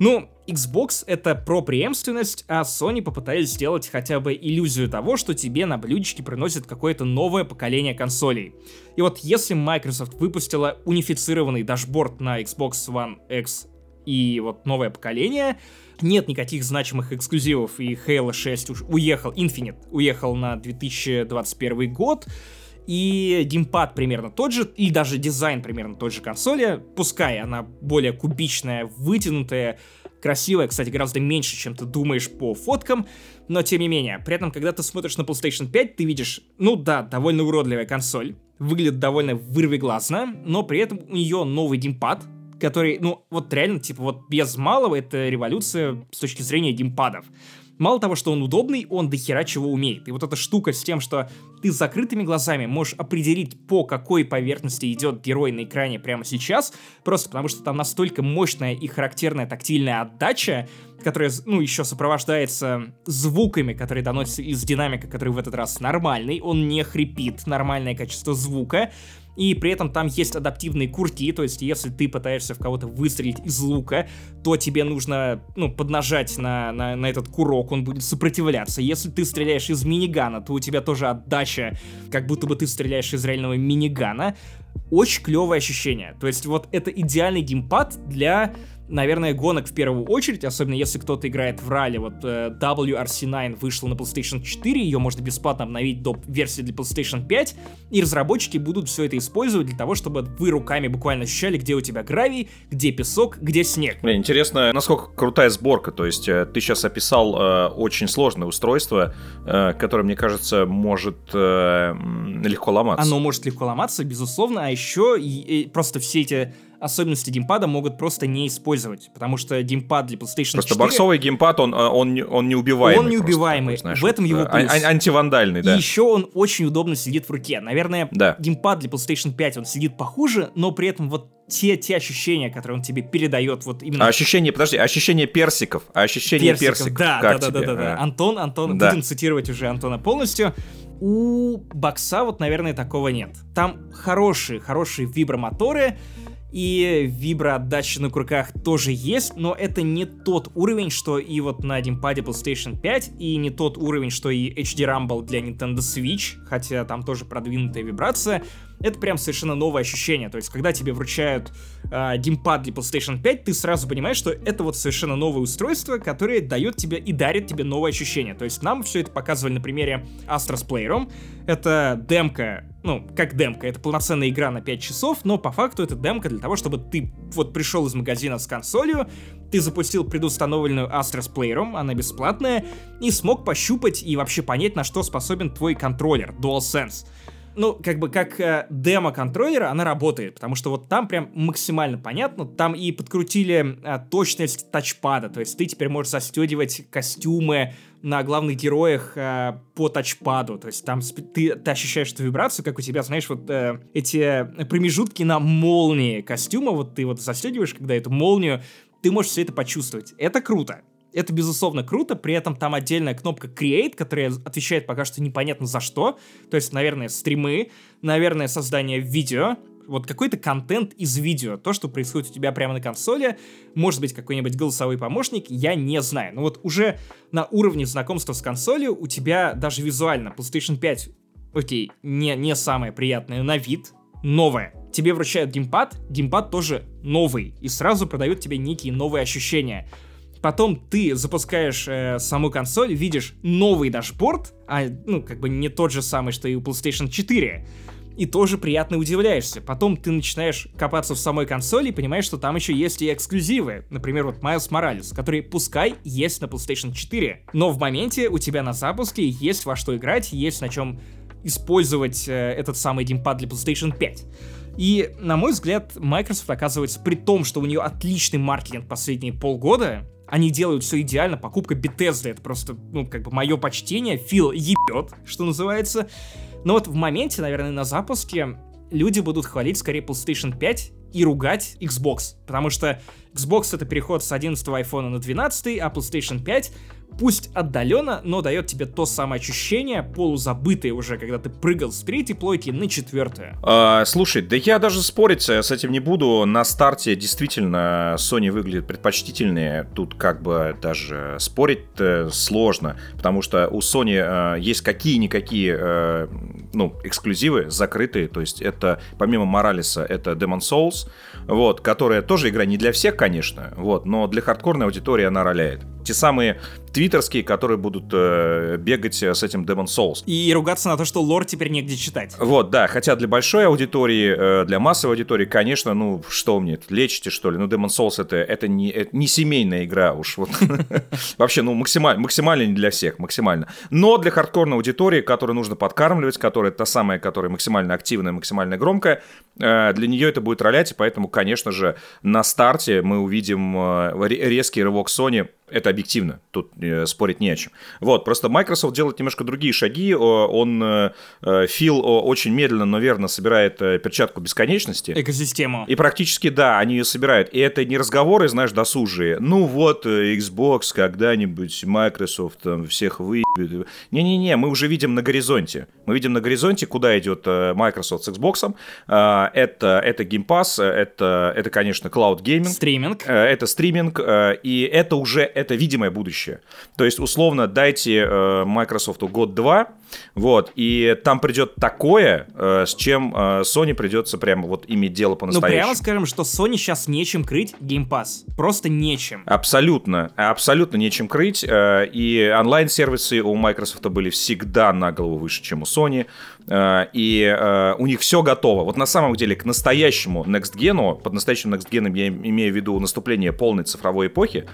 Speaker 1: ну, Xbox это про преемственность, а Sony попытались сделать хотя бы иллюзию того, что тебе на блюдечке приносит какое-то новое поколение консолей. И вот если Microsoft выпустила унифицированный дашборд на Xbox One X и вот новое поколение, нет никаких значимых эксклюзивов, и Halo 6 уж уехал, Infinite уехал на 2021 год, и геймпад примерно тот же, и даже дизайн примерно тот же консоли, пускай она более кубичная, вытянутая, красивая, кстати, гораздо меньше, чем ты думаешь по фоткам, но тем не менее, при этом, когда ты смотришь на PlayStation 5, ты видишь, ну да, довольно уродливая консоль, выглядит довольно вырвиглазно, но при этом у нее новый геймпад, который, ну, вот реально, типа, вот без малого это революция с точки зрения геймпадов. Мало того, что он удобный, он до хера чего умеет. И вот эта штука с тем, что ты с закрытыми глазами можешь определить, по какой поверхности идет герой на экране прямо сейчас, просто потому что там настолько мощная и характерная тактильная отдача, которая, ну, еще сопровождается звуками, которые доносятся из динамика, который в этот раз нормальный, он не хрипит, нормальное качество звука, и при этом там есть адаптивные курки, то есть если ты пытаешься в кого-то выстрелить из лука, то тебе нужно, ну, поднажать на, на, на этот курок, он будет сопротивляться. Если ты стреляешь из минигана, то у тебя тоже отдача, как будто бы ты стреляешь из реального минигана. Очень клевое ощущение. То есть вот это идеальный геймпад для наверное, гонок в первую очередь, особенно если кто-то играет в ралли. Вот э, WRC9 вышла на PlayStation 4, ее можно бесплатно обновить до версии для PlayStation 5, и разработчики будут все это использовать для того, чтобы вы руками буквально ощущали, где у тебя гравий, где песок, где снег.
Speaker 2: Блин, интересно, насколько крутая сборка, то есть э, ты сейчас описал э, очень сложное устройство, э, которое, мне кажется, может э, легко ломаться.
Speaker 1: Оно может легко ломаться, безусловно, а еще и, и просто все эти особенности геймпада могут просто не использовать, потому что геймпад для PlayStation
Speaker 2: просто 4... Просто боксовый геймпад, он, он, он неубиваемый.
Speaker 1: Он неубиваемый, просто, знаешь, в этом его плюс.
Speaker 2: А- антивандальный, да.
Speaker 1: И еще он очень удобно сидит в руке. Наверное, да. геймпад для PlayStation 5, он сидит похуже, но при этом вот те, те ощущения, которые он тебе передает, вот именно...
Speaker 2: А ощущение, подожди, ощущение персиков, а ощущение персиков, персиков
Speaker 1: да,
Speaker 2: как
Speaker 1: да,
Speaker 2: тебе?
Speaker 1: да, да, да,
Speaker 2: а.
Speaker 1: Антон, Антон, да. будем цитировать уже Антона полностью. У бокса вот, наверное, такого нет. Там хорошие, хорошие вибромоторы, и виброотдача на курках тоже есть, но это не тот уровень, что и вот на геймпаде PlayStation 5, и не тот уровень, что и HD Rumble для Nintendo Switch, хотя там тоже продвинутая вибрация это прям совершенно новое ощущение. То есть, когда тебе вручают э, геймпад для PlayStation 5, ты сразу понимаешь, что это вот совершенно новое устройство, которое дает тебе и дарит тебе новое ощущение. То есть, нам все это показывали на примере Astros Playroom. Это демка, ну, как демка, это полноценная игра на 5 часов, но по факту это демка для того, чтобы ты вот пришел из магазина с консолью, ты запустил предустановленную Astros Playroom, она бесплатная, и смог пощупать и вообще понять, на что способен твой контроллер DualSense ну, как бы как э, демо контроллера она работает, потому что вот там прям максимально понятно, там и подкрутили э, точность тачпада, то есть ты теперь можешь застегивать костюмы на главных героях э, по тачпаду, то есть там ты, ты ощущаешь эту вибрацию, как у тебя, знаешь, вот э, эти промежутки на молнии костюма, вот ты вот застегиваешь, когда эту молнию, ты можешь все это почувствовать. Это круто. Это, безусловно, круто, при этом там отдельная кнопка Create, которая отвечает пока что непонятно за что. То есть, наверное, стримы, наверное, создание видео, вот какой-то контент из видео, то, что происходит у тебя прямо на консоли, может быть, какой-нибудь голосовой помощник, я не знаю. Но вот уже на уровне знакомства с консолью у тебя даже визуально PlayStation 5, окей, не, не самое приятное на вид, новое. Тебе вручают геймпад, геймпад тоже новый, и сразу продают тебе некие новые ощущения. Потом ты запускаешь э, саму консоль, видишь новый дашборд, а, ну, как бы не тот же самый, что и у PlayStation 4. и тоже приятно удивляешься. Потом ты начинаешь копаться в самой консоли и понимаешь, что там еще есть и эксклюзивы. Например, вот Miles Morales, который, пускай, есть на PlayStation 4, но в моменте у тебя на запуске есть во что играть, есть на чем использовать э, этот самый геймпад для PlayStation 5. И, на мой взгляд, Microsoft, оказывается, при том, что у нее отличный маркетинг последние полгода, они делают все идеально, покупка Bethesda, это просто, ну, как бы мое почтение, Фил ебет, что называется. Но вот в моменте, наверное, на запуске люди будут хвалить скорее PlayStation 5 и ругать Xbox, потому что Xbox это переход с 11 iPhone на 12, а PlayStation 5 пусть отдаленно, но дает тебе то самое ощущение, полузабытое уже, когда ты прыгал с третьей плойки на четвертую.
Speaker 2: А, слушай, да я даже спорить с этим не буду. На старте действительно Sony выглядит предпочтительнее. Тут как бы даже спорить сложно, потому что у Sony э, есть какие-никакие э, ну, эксклюзивы закрытые. То есть это, помимо Моралиса, это Demon Souls, вот, которая тоже игра не для всех, конечно, вот, но для хардкорной аудитории она роляет. Те самые твиттерские, которые будут э, бегать э, с этим Demon Souls.
Speaker 1: И ругаться на то, что лор теперь негде читать.
Speaker 2: Вот, да, хотя для большой аудитории, э, для массовой аудитории, конечно, ну, что мне, лечите, что ли? Ну, Demon Souls это, это, не, это не семейная игра уж, вот. Вообще, ну, максимально, максимально не для всех, максимально. Но для хардкорной аудитории, которую нужно подкармливать, которая та самая, которая максимально активная, максимально громкая, э, для нее это будет ролять, и поэтому, конечно же, на старте мы увидим э, резкий рывок Sony это объективно, тут спорить не о чем. Вот, просто Microsoft делает немножко другие шаги. Он, э, э Фил очень медленно, но верно собирает э, перчатку бесконечности.
Speaker 1: Экосистему.
Speaker 2: И практически, да, они ее собирают. И это не разговоры, знаешь, досужие. Ну вот, э, Xbox когда-нибудь, Microsoft там всех выебет. Не-не-не, мы уже видим на горизонте. Мы видим на горизонте, куда идет Microsoft с Xbox. Это, это Game Pass, это, это, конечно, Cloud Gaming.
Speaker 1: Стриминг.
Speaker 2: Это стриминг, и это уже это видимое будущее. То есть, условно, дайте э, Microsoft год-два, вот, и там придет такое, э, с чем э, Sony придется прямо вот иметь дело по-настоящему.
Speaker 1: Ну, прямо скажем, что Sony сейчас нечем крыть Game Pass. Просто нечем.
Speaker 2: Абсолютно, абсолютно нечем крыть. Э, и онлайн-сервисы у Microsoft были всегда на голову выше, чем у Sony. Э, и э, у них все готово. Вот на самом деле к настоящему Next Gen, под настоящим Next Gen я имею в виду наступление полной цифровой эпохи,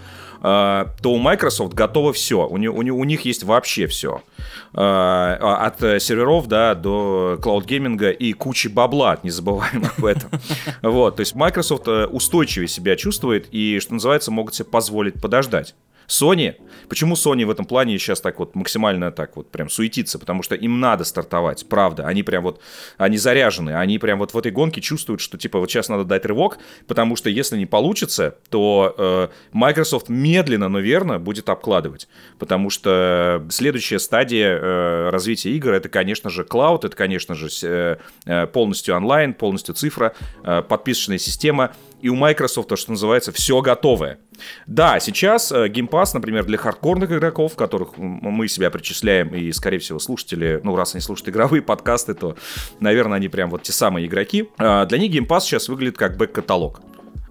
Speaker 2: то у Microsoft готово все. У, них, у них есть вообще все. От серверов да, до клауд-гейминга и кучи бабла, не забываем об этом. Вот, то есть Microsoft устойчивее себя чувствует и, что называется, могут себе позволить подождать. Sony, почему Sony в этом плане сейчас так вот максимально так вот прям суетится? Потому что им надо стартовать, правда. Они прям вот, они заряжены, они прям вот в этой гонке чувствуют, что типа вот сейчас надо дать рывок, потому что если не получится, то э, Microsoft медленно, но верно будет обкладывать. Потому что следующая стадия э, развития игр это, конечно же, клауд, это, конечно же, э, э полностью онлайн, полностью цифра, э, подписочная система. И у Microsoft, то, что называется, все готовое. Да, сейчас э, Game Pass, например, для хардкорных игроков, которых мы себя причисляем, и, скорее всего, слушатели, ну, раз они слушают игровые подкасты, то, наверное, они прям вот те самые игроки. А, для них Game Pass сейчас выглядит как бэк-каталог.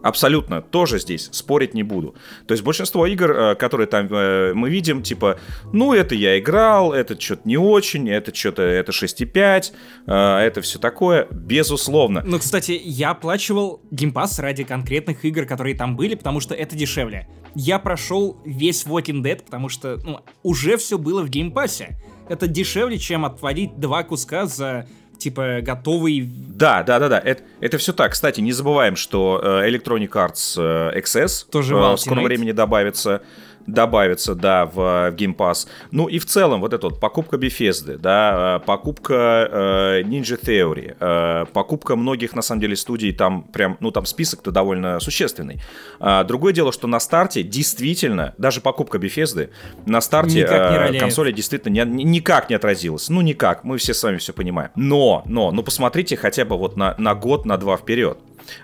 Speaker 2: Абсолютно, тоже здесь спорить не буду. То есть большинство игр, э, которые там э, мы видим, типа, ну, это я играл, это что-то не очень, это что-то, это 6,5, э, это все такое, безусловно.
Speaker 1: Ну, кстати, я оплачивал Game Pass ради конкретных игр, которые там были, потому что это дешевле. Я прошел весь Walking Dead, потому что, ну, уже все было в геймпассе. Это дешевле, чем отводить два куска за типа готовый...
Speaker 2: Да, да, да, да, это, это все так. Кстати, не забываем, что э, Electronic Arts э, XS
Speaker 1: Тоже
Speaker 2: в скором времени добавится добавится, да, в, в Game Pass. Ну и в целом вот эта вот покупка Bethesda, да, э, покупка э, Ninja Theory, э, покупка многих, на самом деле, студий, там прям, ну там список-то довольно существенный. А, другое дело, что на старте действительно, даже покупка Bethesda, на старте э, консоли действительно не, никак не отразилась. Ну никак, мы все с вами все понимаем. Но, но, ну посмотрите хотя бы вот на, на год, на два вперед.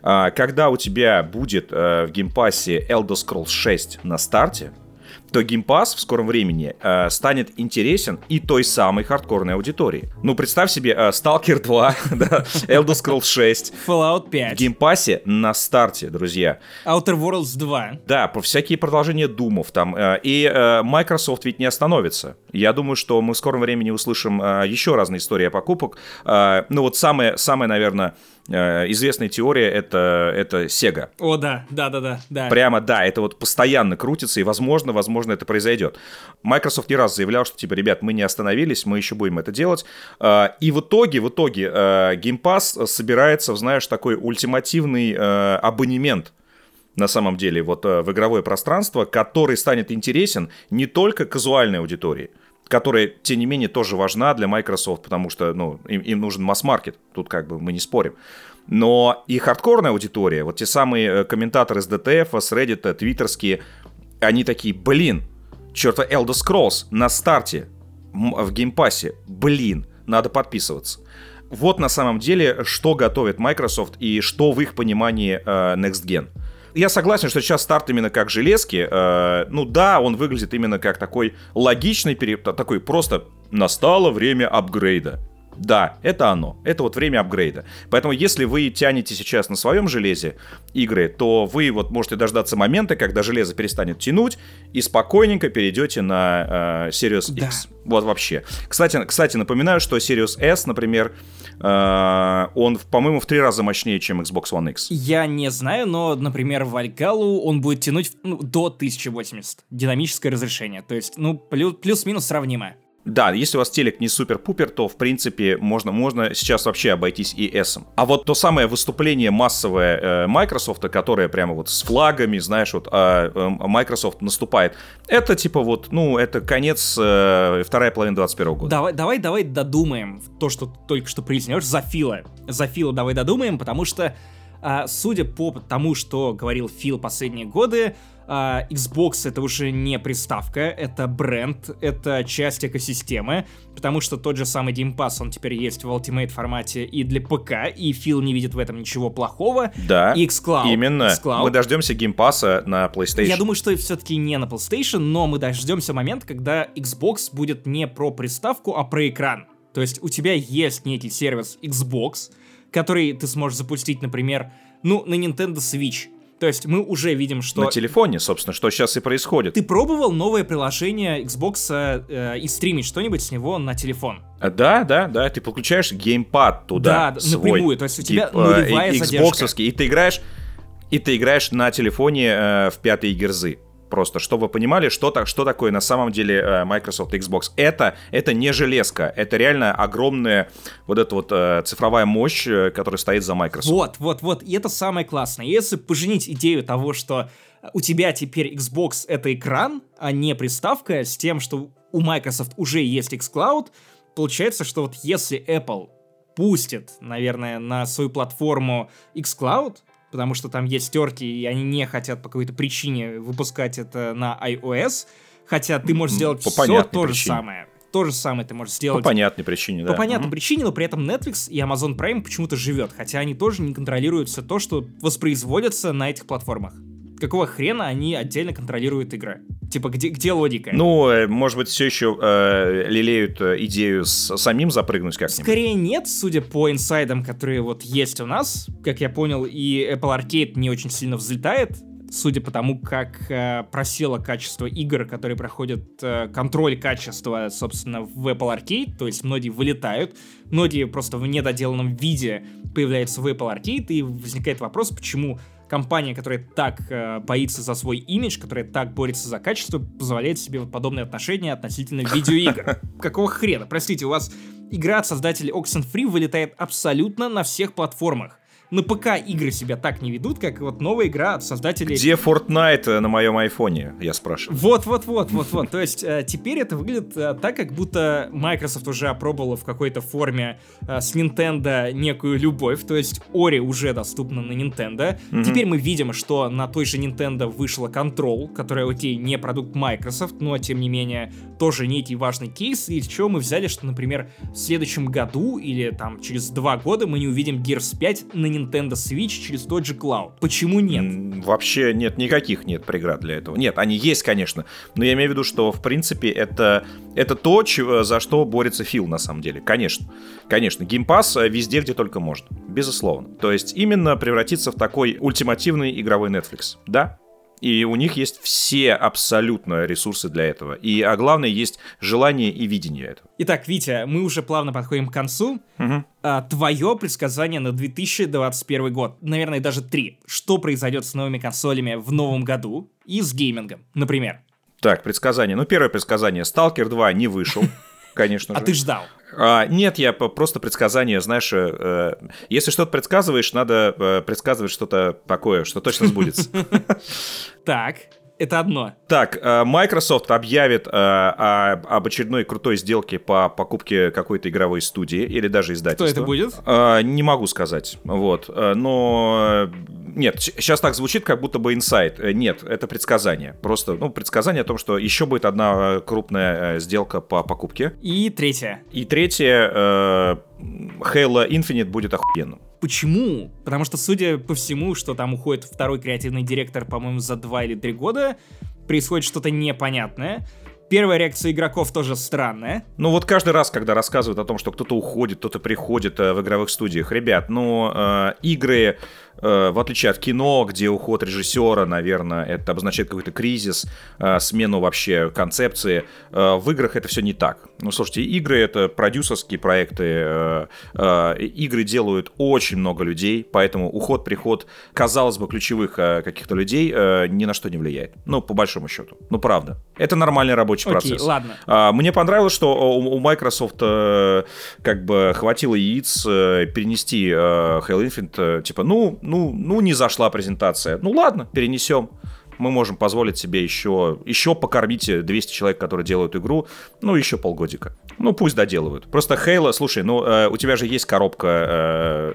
Speaker 2: А, когда у тебя будет э, в Game Pass е Elder Scrolls 6 на старте, то Game Pass в скором времени э, станет интересен и той самой хардкорной аудитории. Ну, представь себе, э, Stalker 2, да, Elder Scrolls 6.
Speaker 1: Fallout 5.
Speaker 2: В Pass на старте, друзья.
Speaker 1: Outer Worlds 2.
Speaker 2: Да, по всякие продолжения Думов там. Э, и э, Microsoft ведь не остановится. Я думаю, что мы в скором времени услышим э, еще разные истории о покупок. Э, ну, вот самое, самое, наверное, известная теория это, это Sega.
Speaker 1: О, да, да, да, да, да.
Speaker 2: Прямо да, это вот постоянно крутится, и возможно, возможно, это произойдет. Microsoft не раз заявлял, что типа, ребят, мы не остановились, мы еще будем это делать. Э, и в итоге, в итоге, э, Game Pass собирается, знаешь, такой ультимативный абонемент на самом деле, вот в игровое пространство, который станет интересен не только казуальной аудитории, которая, тем не менее, тоже важна для Microsoft, потому что, ну, им, им нужен масс-маркет, тут как бы мы не спорим. Но и хардкорная аудитория, вот те самые э, комментаторы с DTF, с Reddit, твиттерские, они такие, блин, чёрт, а Elder Scrolls на старте в Game Pass е, блин, надо подписываться. Вот на самом деле, что готовит Microsoft и что в их понимании э, Next Gen я согласен, что сейчас старт именно как железки. Э, ну да, он выглядит именно как такой логичный период, такой просто настало время апгрейда. Да, это оно. Это вот время апгрейда. Поэтому, если вы тянете сейчас на своем железе игры, то вы вот можете дождаться момента, когда железо перестанет тянуть, и спокойненько перейдете на э, Series да. X. Вот вообще. Кстати, кстати, напоминаю, что Series S, например, э, он, по-моему, в три раза мощнее, чем Xbox One X.
Speaker 1: Я не знаю, но, например, в Альгалу он будет тянуть ну, до 1080. Динамическое разрешение. То есть, ну, плюс-минус сравнимое.
Speaker 2: Да, если у вас телек не супер-пупер, то, в принципе, можно, можно сейчас вообще обойтись и S. А вот то самое выступление массовое э, Microsoft, которое прямо вот с флагами, знаешь, вот а, э, Microsoft наступает, это типа вот, ну, это конец, э, вторая половина 21 года.
Speaker 1: Давай, давай, давай додумаем то, что только что произнес, за Фила. За Фила давай додумаем, потому что, э, судя по тому, что говорил Фил последние годы, Uh, Xbox это уже не приставка, это бренд, это часть экосистемы, потому что тот же самый Game Pass, он теперь есть в Ultimate формате и для ПК, и Фил не видит в этом ничего плохого.
Speaker 2: Да,
Speaker 1: и xCloud,
Speaker 2: именно. XCloud. Мы дождемся Game Pass на PlayStation.
Speaker 1: Я думаю, что все-таки не на PlayStation, но мы дождемся момента, когда Xbox будет не про приставку, а про экран. То есть у тебя есть некий сервис Xbox, который ты сможешь запустить, например, ну, на Nintendo Switch, то есть мы уже видим, что...
Speaker 2: На телефоне, собственно, что сейчас и происходит.
Speaker 1: Ты пробовал новое приложение Xbox э, и стримить что-нибудь с него на телефон?
Speaker 2: А, да, да, да, ты подключаешь геймпад туда.
Speaker 1: Да, свой, напрямую, то есть у тебя
Speaker 2: типа, нулевая задержка. И ты играешь, и ты играешь на телефоне э, в пятые герзы просто, чтобы вы понимали, что, так, что такое на самом деле э, Microsoft Xbox. Это, это не железка, это реально огромная вот эта вот э, цифровая мощь, э, которая стоит за Microsoft.
Speaker 1: Вот, вот, вот, и это самое классное. Если поженить идею того, что у тебя теперь Xbox это экран, а не приставка, с тем, что у Microsoft уже есть xCloud, получается, что вот если Apple пустит, наверное, на свою платформу xCloud, потому что там есть терки, и они не хотят по какой-то причине выпускать это на iOS, хотя ты можешь сделать по все то же самое. То же самое ты можешь сделать.
Speaker 2: По понятной причине,
Speaker 1: да. По понятной mm-hmm. причине, но при этом Netflix и Amazon Prime почему-то живет, хотя они тоже не контролируют все то, что воспроизводится на этих платформах какого хрена они отдельно контролируют игры? Типа, где, где логика?
Speaker 2: Ну, э, может быть, все еще э, лелеют э, идею с самим запрыгнуть как-нибудь?
Speaker 1: Скорее нет, судя по инсайдам, которые вот есть у нас. Как я понял, и Apple Arcade не очень сильно взлетает, судя по тому, как э, просело качество игр, которые проходят э, контроль качества, собственно, в Apple Arcade, то есть многие вылетают, многие просто в недоделанном виде появляются в Apple Arcade, и возникает вопрос, почему компания, которая так э, боится за свой имидж, которая так борется за качество, позволяет себе вот подобные отношения относительно видеоигр. Какого хрена? Простите, у вас игра от создателей Oxenfree вылетает абсолютно на всех платформах на ПК игры себя так не ведут, как вот новая игра от создателей...
Speaker 2: Где Fortnite э, на моем айфоне, я спрашиваю.
Speaker 1: Вот-вот-вот-вот-вот. То есть э, теперь это выглядит э, так, как будто Microsoft уже опробовала в какой-то форме с Nintendo некую любовь. То есть Ori уже доступна на Nintendo. Теперь мы видим, что на той же Nintendo вышла Control, которая, окей, не продукт Microsoft, но тем не менее тоже некий важный кейс. И чего мы взяли, что, например, в следующем году или там через два года мы не увидим Gears 5 на Nintendo Nintendo Switch через тот же Cloud. Почему нет?
Speaker 2: Вообще нет, никаких нет преград для этого. Нет, они есть, конечно, но я имею в виду, что, в принципе, это, это то, чего, за что борется Фил, на самом деле. Конечно, конечно, Game Pass э, везде, где только можно, безусловно. То есть именно превратиться в такой ультимативный игровой Netflix, да? И у них есть все абсолютно ресурсы для этого. И, а главное, есть желание и видение этого.
Speaker 1: Итак, Витя, мы уже плавно подходим к концу.
Speaker 2: Угу.
Speaker 1: А, твое предсказание на 2021 год, наверное, даже три. Что произойдет с новыми консолями в новом году и с геймингом, например?
Speaker 2: Так, предсказание. Ну, первое предсказание. Сталкер 2 не вышел, конечно
Speaker 1: а
Speaker 2: же.
Speaker 1: А ты ждал?
Speaker 2: А, нет, я просто предсказание, знаешь, э, э, если что-то предсказываешь, надо э, предсказывать что-то такое, что точно сбудется.
Speaker 1: Так, это одно.
Speaker 2: Так, э, Microsoft объявит э, об очередной крутой сделке по покупке какой-то игровой студии или даже издательства.
Speaker 1: Что это будет?
Speaker 2: Э, не могу сказать. Вот. Но нет, сейчас так звучит, как будто бы инсайт. Нет, это предсказание. Просто, ну, предсказание о том, что еще будет одна крупная сделка по покупке.
Speaker 1: И третье.
Speaker 2: И третье, Halo Infinite будет охуенным.
Speaker 1: Почему? Потому что, судя по всему, что там уходит второй креативный директор, по-моему, за два или три года, происходит что-то непонятное. Первая реакция игроков тоже странная.
Speaker 2: Ну вот каждый раз, когда рассказывают о том, что кто-то уходит, кто-то приходит э, в игровых студиях, ребят, ну э, игры Э, в отличие от кино, где уход режиссера, наверное, это обозначает какой-то кризис, э, смену вообще концепции, в играх это все не так. Ну, слушайте, игры — это продюсерские проекты, игры делают очень много людей, поэтому уход, приход, казалось бы, ключевых каких-то людей ни на что не влияет. Ну, по большому счету. Ну, правда. Это нормальный рабочий
Speaker 1: Окей,
Speaker 2: процесс.
Speaker 1: ладно.
Speaker 2: А, мне понравилось, что у Microsoft как бы хватило яиц перенести Halo Infinite, типа, ну, ну, ну не зашла презентация. Ну ладно, перенесем. Мы можем позволить себе еще, еще покормить 200 человек, которые делают игру, ну, еще полгодика. Ну, пусть доделывают. Просто Halo, слушай, ну, э, у тебя же есть коробка э,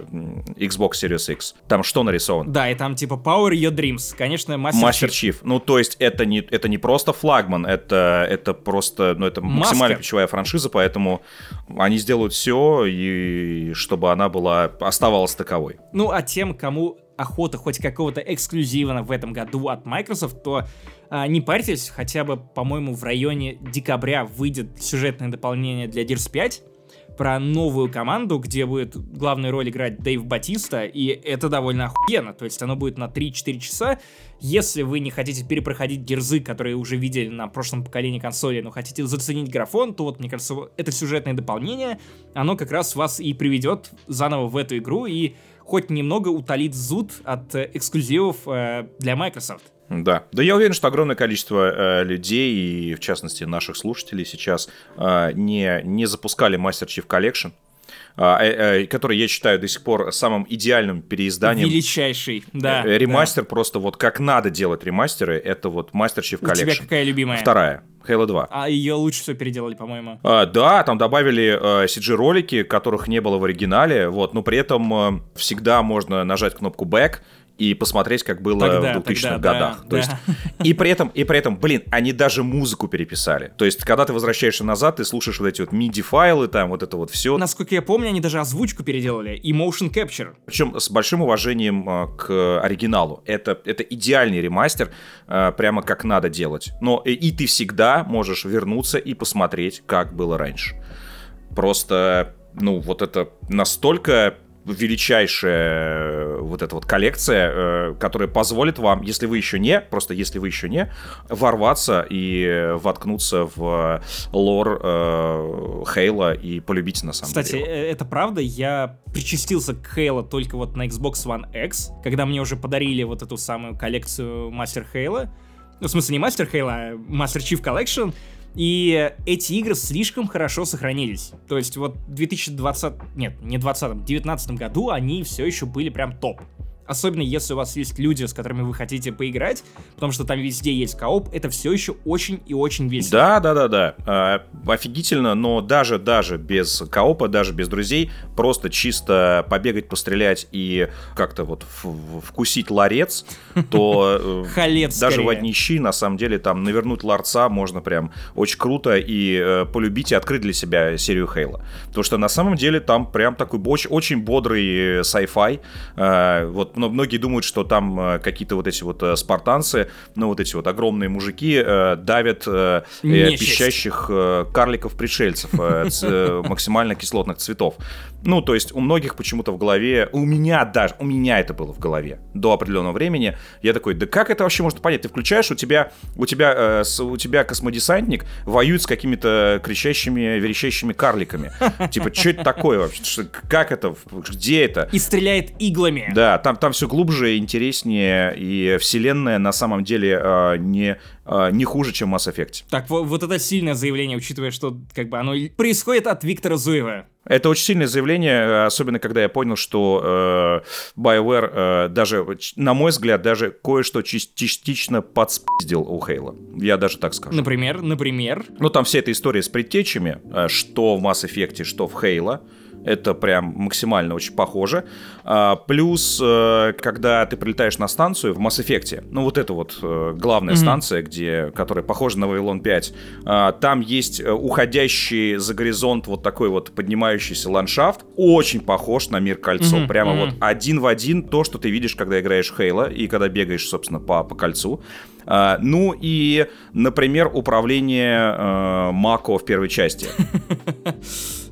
Speaker 2: Xbox Series X. Там что нарисовано?
Speaker 1: Да, и там типа Power Your Dreams. Конечно, Master,
Speaker 2: Master Chief. Chief. Ну, то есть это не, это не просто флагман, это, это просто, ну, это Маска. максимально ключевая франшиза, поэтому они сделают все, и чтобы она была, оставалась таковой.
Speaker 1: Ну, а тем, кому охота хоть какого-то эксклюзива в этом году от Microsoft, то а, не парьтесь, хотя бы, по-моему, в районе декабря выйдет сюжетное дополнение для Gears 5 про новую команду, где будет главную роль играть Дэйв Батиста, и это довольно охуенно, то есть оно будет на 3-4 часа. Если вы не хотите перепроходить герзы, которые уже видели на прошлом поколении консоли, но хотите заценить графон, то вот, мне кажется, это сюжетное дополнение, оно как раз вас и приведет заново в эту игру, и хоть немного утолит зуд от э, эксклюзивов э, для Microsoft.
Speaker 2: Да. Да я уверен, что огромное количество э, людей, и в частности наших слушателей сейчас, э, не, не запускали Master Chief Collection, который я считаю до сих пор самым идеальным переизданием.
Speaker 1: Величайший, да.
Speaker 2: Э, ремастер да. просто вот как надо делать ремастеры, это вот Master Chief Collection. У
Speaker 1: тебя какая любимая?
Speaker 2: Вторая. Halo 2.
Speaker 1: А ее лучше всего переделали, по-моему.
Speaker 2: А, да, там добавили э, CG-ролики, которых не было в оригинале, вот, но при этом э, всегда можно нажать кнопку Back, и посмотреть, как было тогда, в 2000-х тогда, годах. Да, То да. есть, и при этом, и при этом, блин, они даже музыку переписали. То есть, когда ты возвращаешься назад, ты слушаешь вот эти вот MIDI-файлы, там вот это вот все.
Speaker 1: Насколько я помню, они даже озвучку переделали и motion capture.
Speaker 2: Причем с большим уважением э, к оригиналу. Это, это идеальный ремастер, э, прямо как надо делать. Но и, и ты всегда можешь вернуться и посмотреть, как было раньше. Просто, ну, вот это настолько величайшая э, вот эта вот коллекция, э, которая позволит вам, если вы еще не, просто если вы еще не, ворваться и воткнуться в лор э, Хейла и полюбить на самом
Speaker 1: Кстати,
Speaker 2: деле.
Speaker 1: Кстати, это правда, я причастился к Хейла только вот на Xbox One X, когда мне уже подарили вот эту самую коллекцию Мастер Хейла. Ну, в смысле, не Мастер Хейла, а Master Chief Collection. И эти игры слишком хорошо сохранились. То есть вот в 2020... Нет, не 20 19 году они все еще были прям топ. Особенно если у вас есть люди, с которыми вы хотите поиграть, потому что там везде есть кооп, это все еще очень и очень весело.
Speaker 2: Да, да, да, да. А, офигительно, но даже, даже без коопа, даже без друзей, просто чисто побегать, пострелять и как-то вот вкусить ларец, то
Speaker 1: э,
Speaker 2: даже в одни щи, на самом деле, там навернуть ларца можно прям очень круто и э, полюбить и открыть для себя серию Хейла. Потому что на самом деле там прям такой очень, очень бодрый sci-fi. Э, вот но многие думают, что там э, какие-то вот эти вот э, спартанцы, ну вот эти вот огромные мужики э, давят э, пищащих карликов-пришельцев максимально кислотных цветов. Ну, то есть у многих почему-то в голове, у меня даже, у меня это было в голове до определенного времени. Я такой, да как это вообще можно понять? Ты включаешь, у тебя, у тебя, у тебя космодесантник воюет с какими-то кричащими, верещащими карликами. Типа, что это такое вообще? Как это? Где это?
Speaker 1: И стреляет иглами.
Speaker 2: Да, там, там все глубже, интереснее, и вселенная на самом деле э, не, э, не хуже, чем Mass Effect.
Speaker 1: Так, вот, вот это сильное заявление, учитывая, что как бы оно происходит от Виктора Зуева.
Speaker 2: Это очень сильное заявление, особенно когда я понял, что э, BioWare э, даже, на мой взгляд, даже кое-что частично подспиздил у Хейла. Я даже так скажу.
Speaker 1: Например, например?
Speaker 2: Ну, там вся эта история с предтечами, э, что в Mass Effect, что в Хейла. Это прям максимально очень похоже. А, плюс, э, когда ты прилетаешь на станцию в Mass Effect, ну вот это вот э, главная mm-hmm. станция, где, которая похожа на Вавилон 5, а, там есть э, уходящий за горизонт вот такой вот поднимающийся ландшафт, очень похож на мир кольцо. Mm-hmm. Прямо mm-hmm. вот один в один то, что ты видишь, когда играешь Хейла и когда бегаешь, собственно, по, по кольцу. Uh, ну и, например, управление uh, Мако в первой части.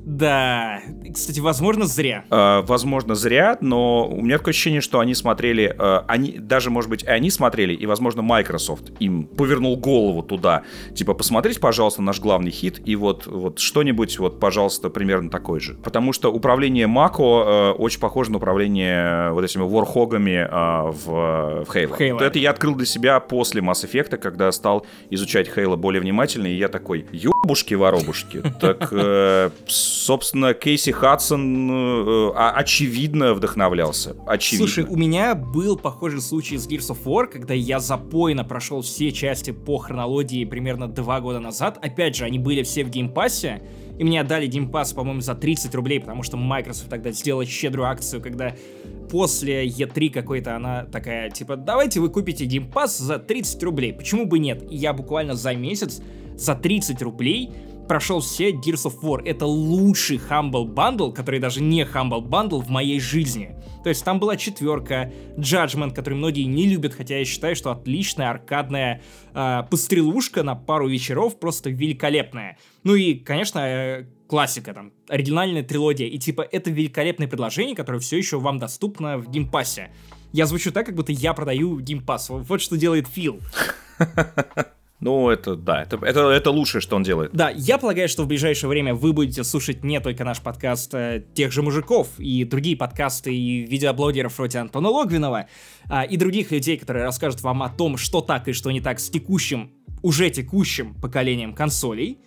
Speaker 1: Да, кстати, возможно, зря.
Speaker 2: Э, возможно, зря, но у меня такое ощущение, что они смотрели, э, они, даже, может быть, они смотрели, и, возможно, Microsoft им повернул голову туда. Типа, посмотрите, пожалуйста, наш главный хит, и вот, вот что-нибудь, вот, пожалуйста, примерно такой же. Потому что управление Мако э, очень похоже на управление вот этими ворхогами э, в, в Halo. Halo. Это я открыл для себя после Mass Effect, когда стал изучать Halo более внимательно, и я такой, ёбушки-воробушки, так, э, собственно, Кейси Хадсон э, а, очевидно вдохновлялся. Очевидно.
Speaker 1: Слушай, у меня был похожий случай с Gears of War, когда я запойно прошел все части по хронологии примерно два года назад. Опять же, они были все в Game Pass е, и мне отдали Game Pass, по-моему, за 30 рублей, потому что Microsoft тогда сделала щедрую акцию, когда после E3 какой-то она такая, типа, давайте вы купите Game Pass за 30 рублей, почему бы нет? И я буквально за месяц за 30 рублей прошел все Gears of War. Это лучший Humble Bundle, который даже не Humble Bundle в моей жизни. То есть там была четверка, Judgment, который многие не любят, хотя я считаю, что отличная аркадная э, пострелушка на пару вечеров, просто великолепная. Ну и, конечно, э, классика, там, оригинальная трилогия. И типа это великолепное предложение, которое все еще вам доступно в Game Pass е. Я звучу так, как будто я продаю Game Pass. Вот что делает Фил.
Speaker 2: Ну, это, да, это, это, это лучшее, что он делает.
Speaker 1: Да, я полагаю, что в ближайшее время вы будете слушать не только наш подкаст э, тех же мужиков и другие подкасты и видеоблогеров вроде Антона Логвинова а, и других людей, которые расскажут вам о том, что так и что не так с текущим, уже текущим поколением консолей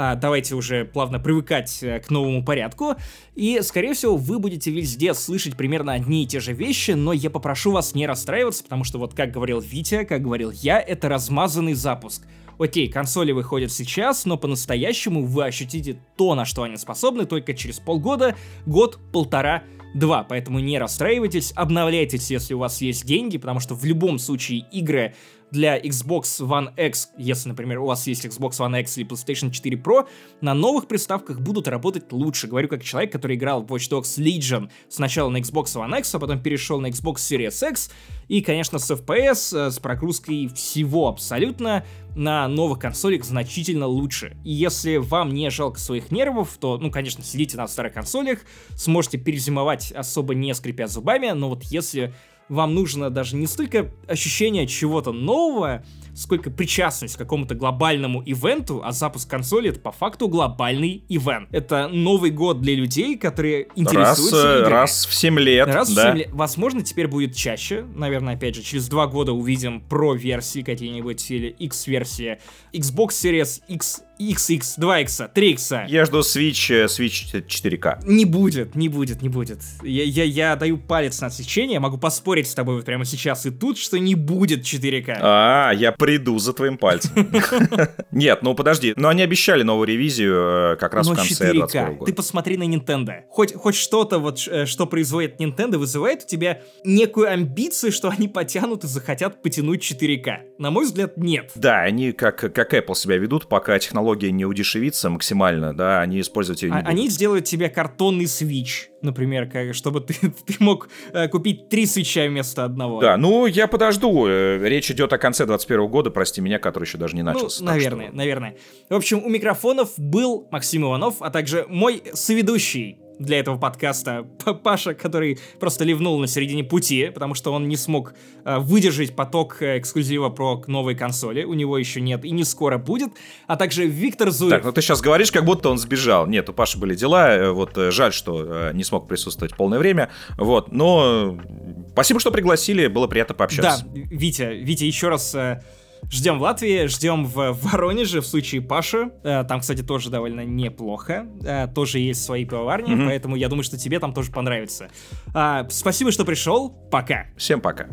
Speaker 1: а, давайте уже плавно привыкать э, к новому порядку. И, скорее всего, вы будете везде слышать примерно одни и те же вещи, но я попрошу вас не расстраиваться, потому что вот как говорил Витя, как говорил я, это размазанный запуск. Окей, консоли выходят сейчас, но по-настоящему вы ощутите то, на что они способны, только через полгода, год, полтора, два. Поэтому не расстраивайтесь, обновляйтесь, если у вас есть деньги, потому что в любом случае игры для Xbox One X, если, например, у вас есть Xbox One X или PlayStation 4 Pro, на новых приставках будут работать лучше. Говорю как человек, который играл в Watch Dogs Legion сначала на Xbox One X, а потом перешел на Xbox Series X, и, конечно, с FPS, э, с прогрузкой всего абсолютно на новых консолях значительно лучше. И если вам не жалко своих нервов, то, ну, конечно, сидите на старых консолях, сможете перезимовать особо не скрипя зубами, но вот если вам нужно даже не столько ощущение чего-то нового, сколько причастность к какому-то глобальному ивенту, а запуск консоли это по факту глобальный ивент. Это Новый год для людей, которые интересуются раз,
Speaker 2: играми. Раз в 7 лет.
Speaker 1: Раз да. в 7 лет. Возможно, теперь будет чаще. Наверное, опять же, через два года увидим про версии какие-нибудь или X-версии. Xbox Series X XX, 2X, 3X.
Speaker 2: Я жду Switch, э, Switch 4К.
Speaker 1: Не будет, не будет, не будет. Я, я, я даю палец на отсечение, могу поспорить с тобой вот прямо сейчас и тут, что не будет 4К.
Speaker 2: А, я приду за твоим пальцем. Нет, ну подожди, но они обещали новую ревизию э, как раз в конце 2021 года.
Speaker 1: Ты посмотри на Nintendo. Хоть, хоть что-то вот, э, что производит Nintendo, вызывает у тебя некую амбицию, что они потянут и захотят потянуть 4К. На мой взгляд, нет.
Speaker 2: Да, они как, как Apple себя ведут, пока технология не удешевится максимально, да, они использовать ее не а, будут.
Speaker 1: Они сделают тебе картонный Switch, например, как, чтобы ты, ты мог э, купить три свеча вместо одного.
Speaker 2: Да, ну я подожду. Э, речь идет о конце 21 года, прости меня, который еще даже не ну, начался.
Speaker 1: Ну, наверное, что... наверное. В общем, у микрофонов был Максим Иванов, а также мой соведущий для этого подкаста Паша, который просто ливнул на середине пути, потому что он не смог э, выдержать поток э, эксклюзива про новые консоли. У него еще нет и не скоро будет. А также Виктор Зуев.
Speaker 2: Так, ну ты сейчас говоришь, как будто он сбежал. Нет, у Паши были дела. Э, вот жаль, что не смог присутствовать полное время. Вот, но спасибо, что пригласили. Было приятно пообщаться.
Speaker 1: Да, Витя, Витя, еще раз Ждем в Латвии, ждем в Воронеже в случае Паши. Э, там, кстати, тоже довольно неплохо. Э, тоже есть свои пивоварни, mm-hmm. поэтому я думаю, что тебе там тоже понравится. А, спасибо, что пришел. Пока.
Speaker 2: Всем пока.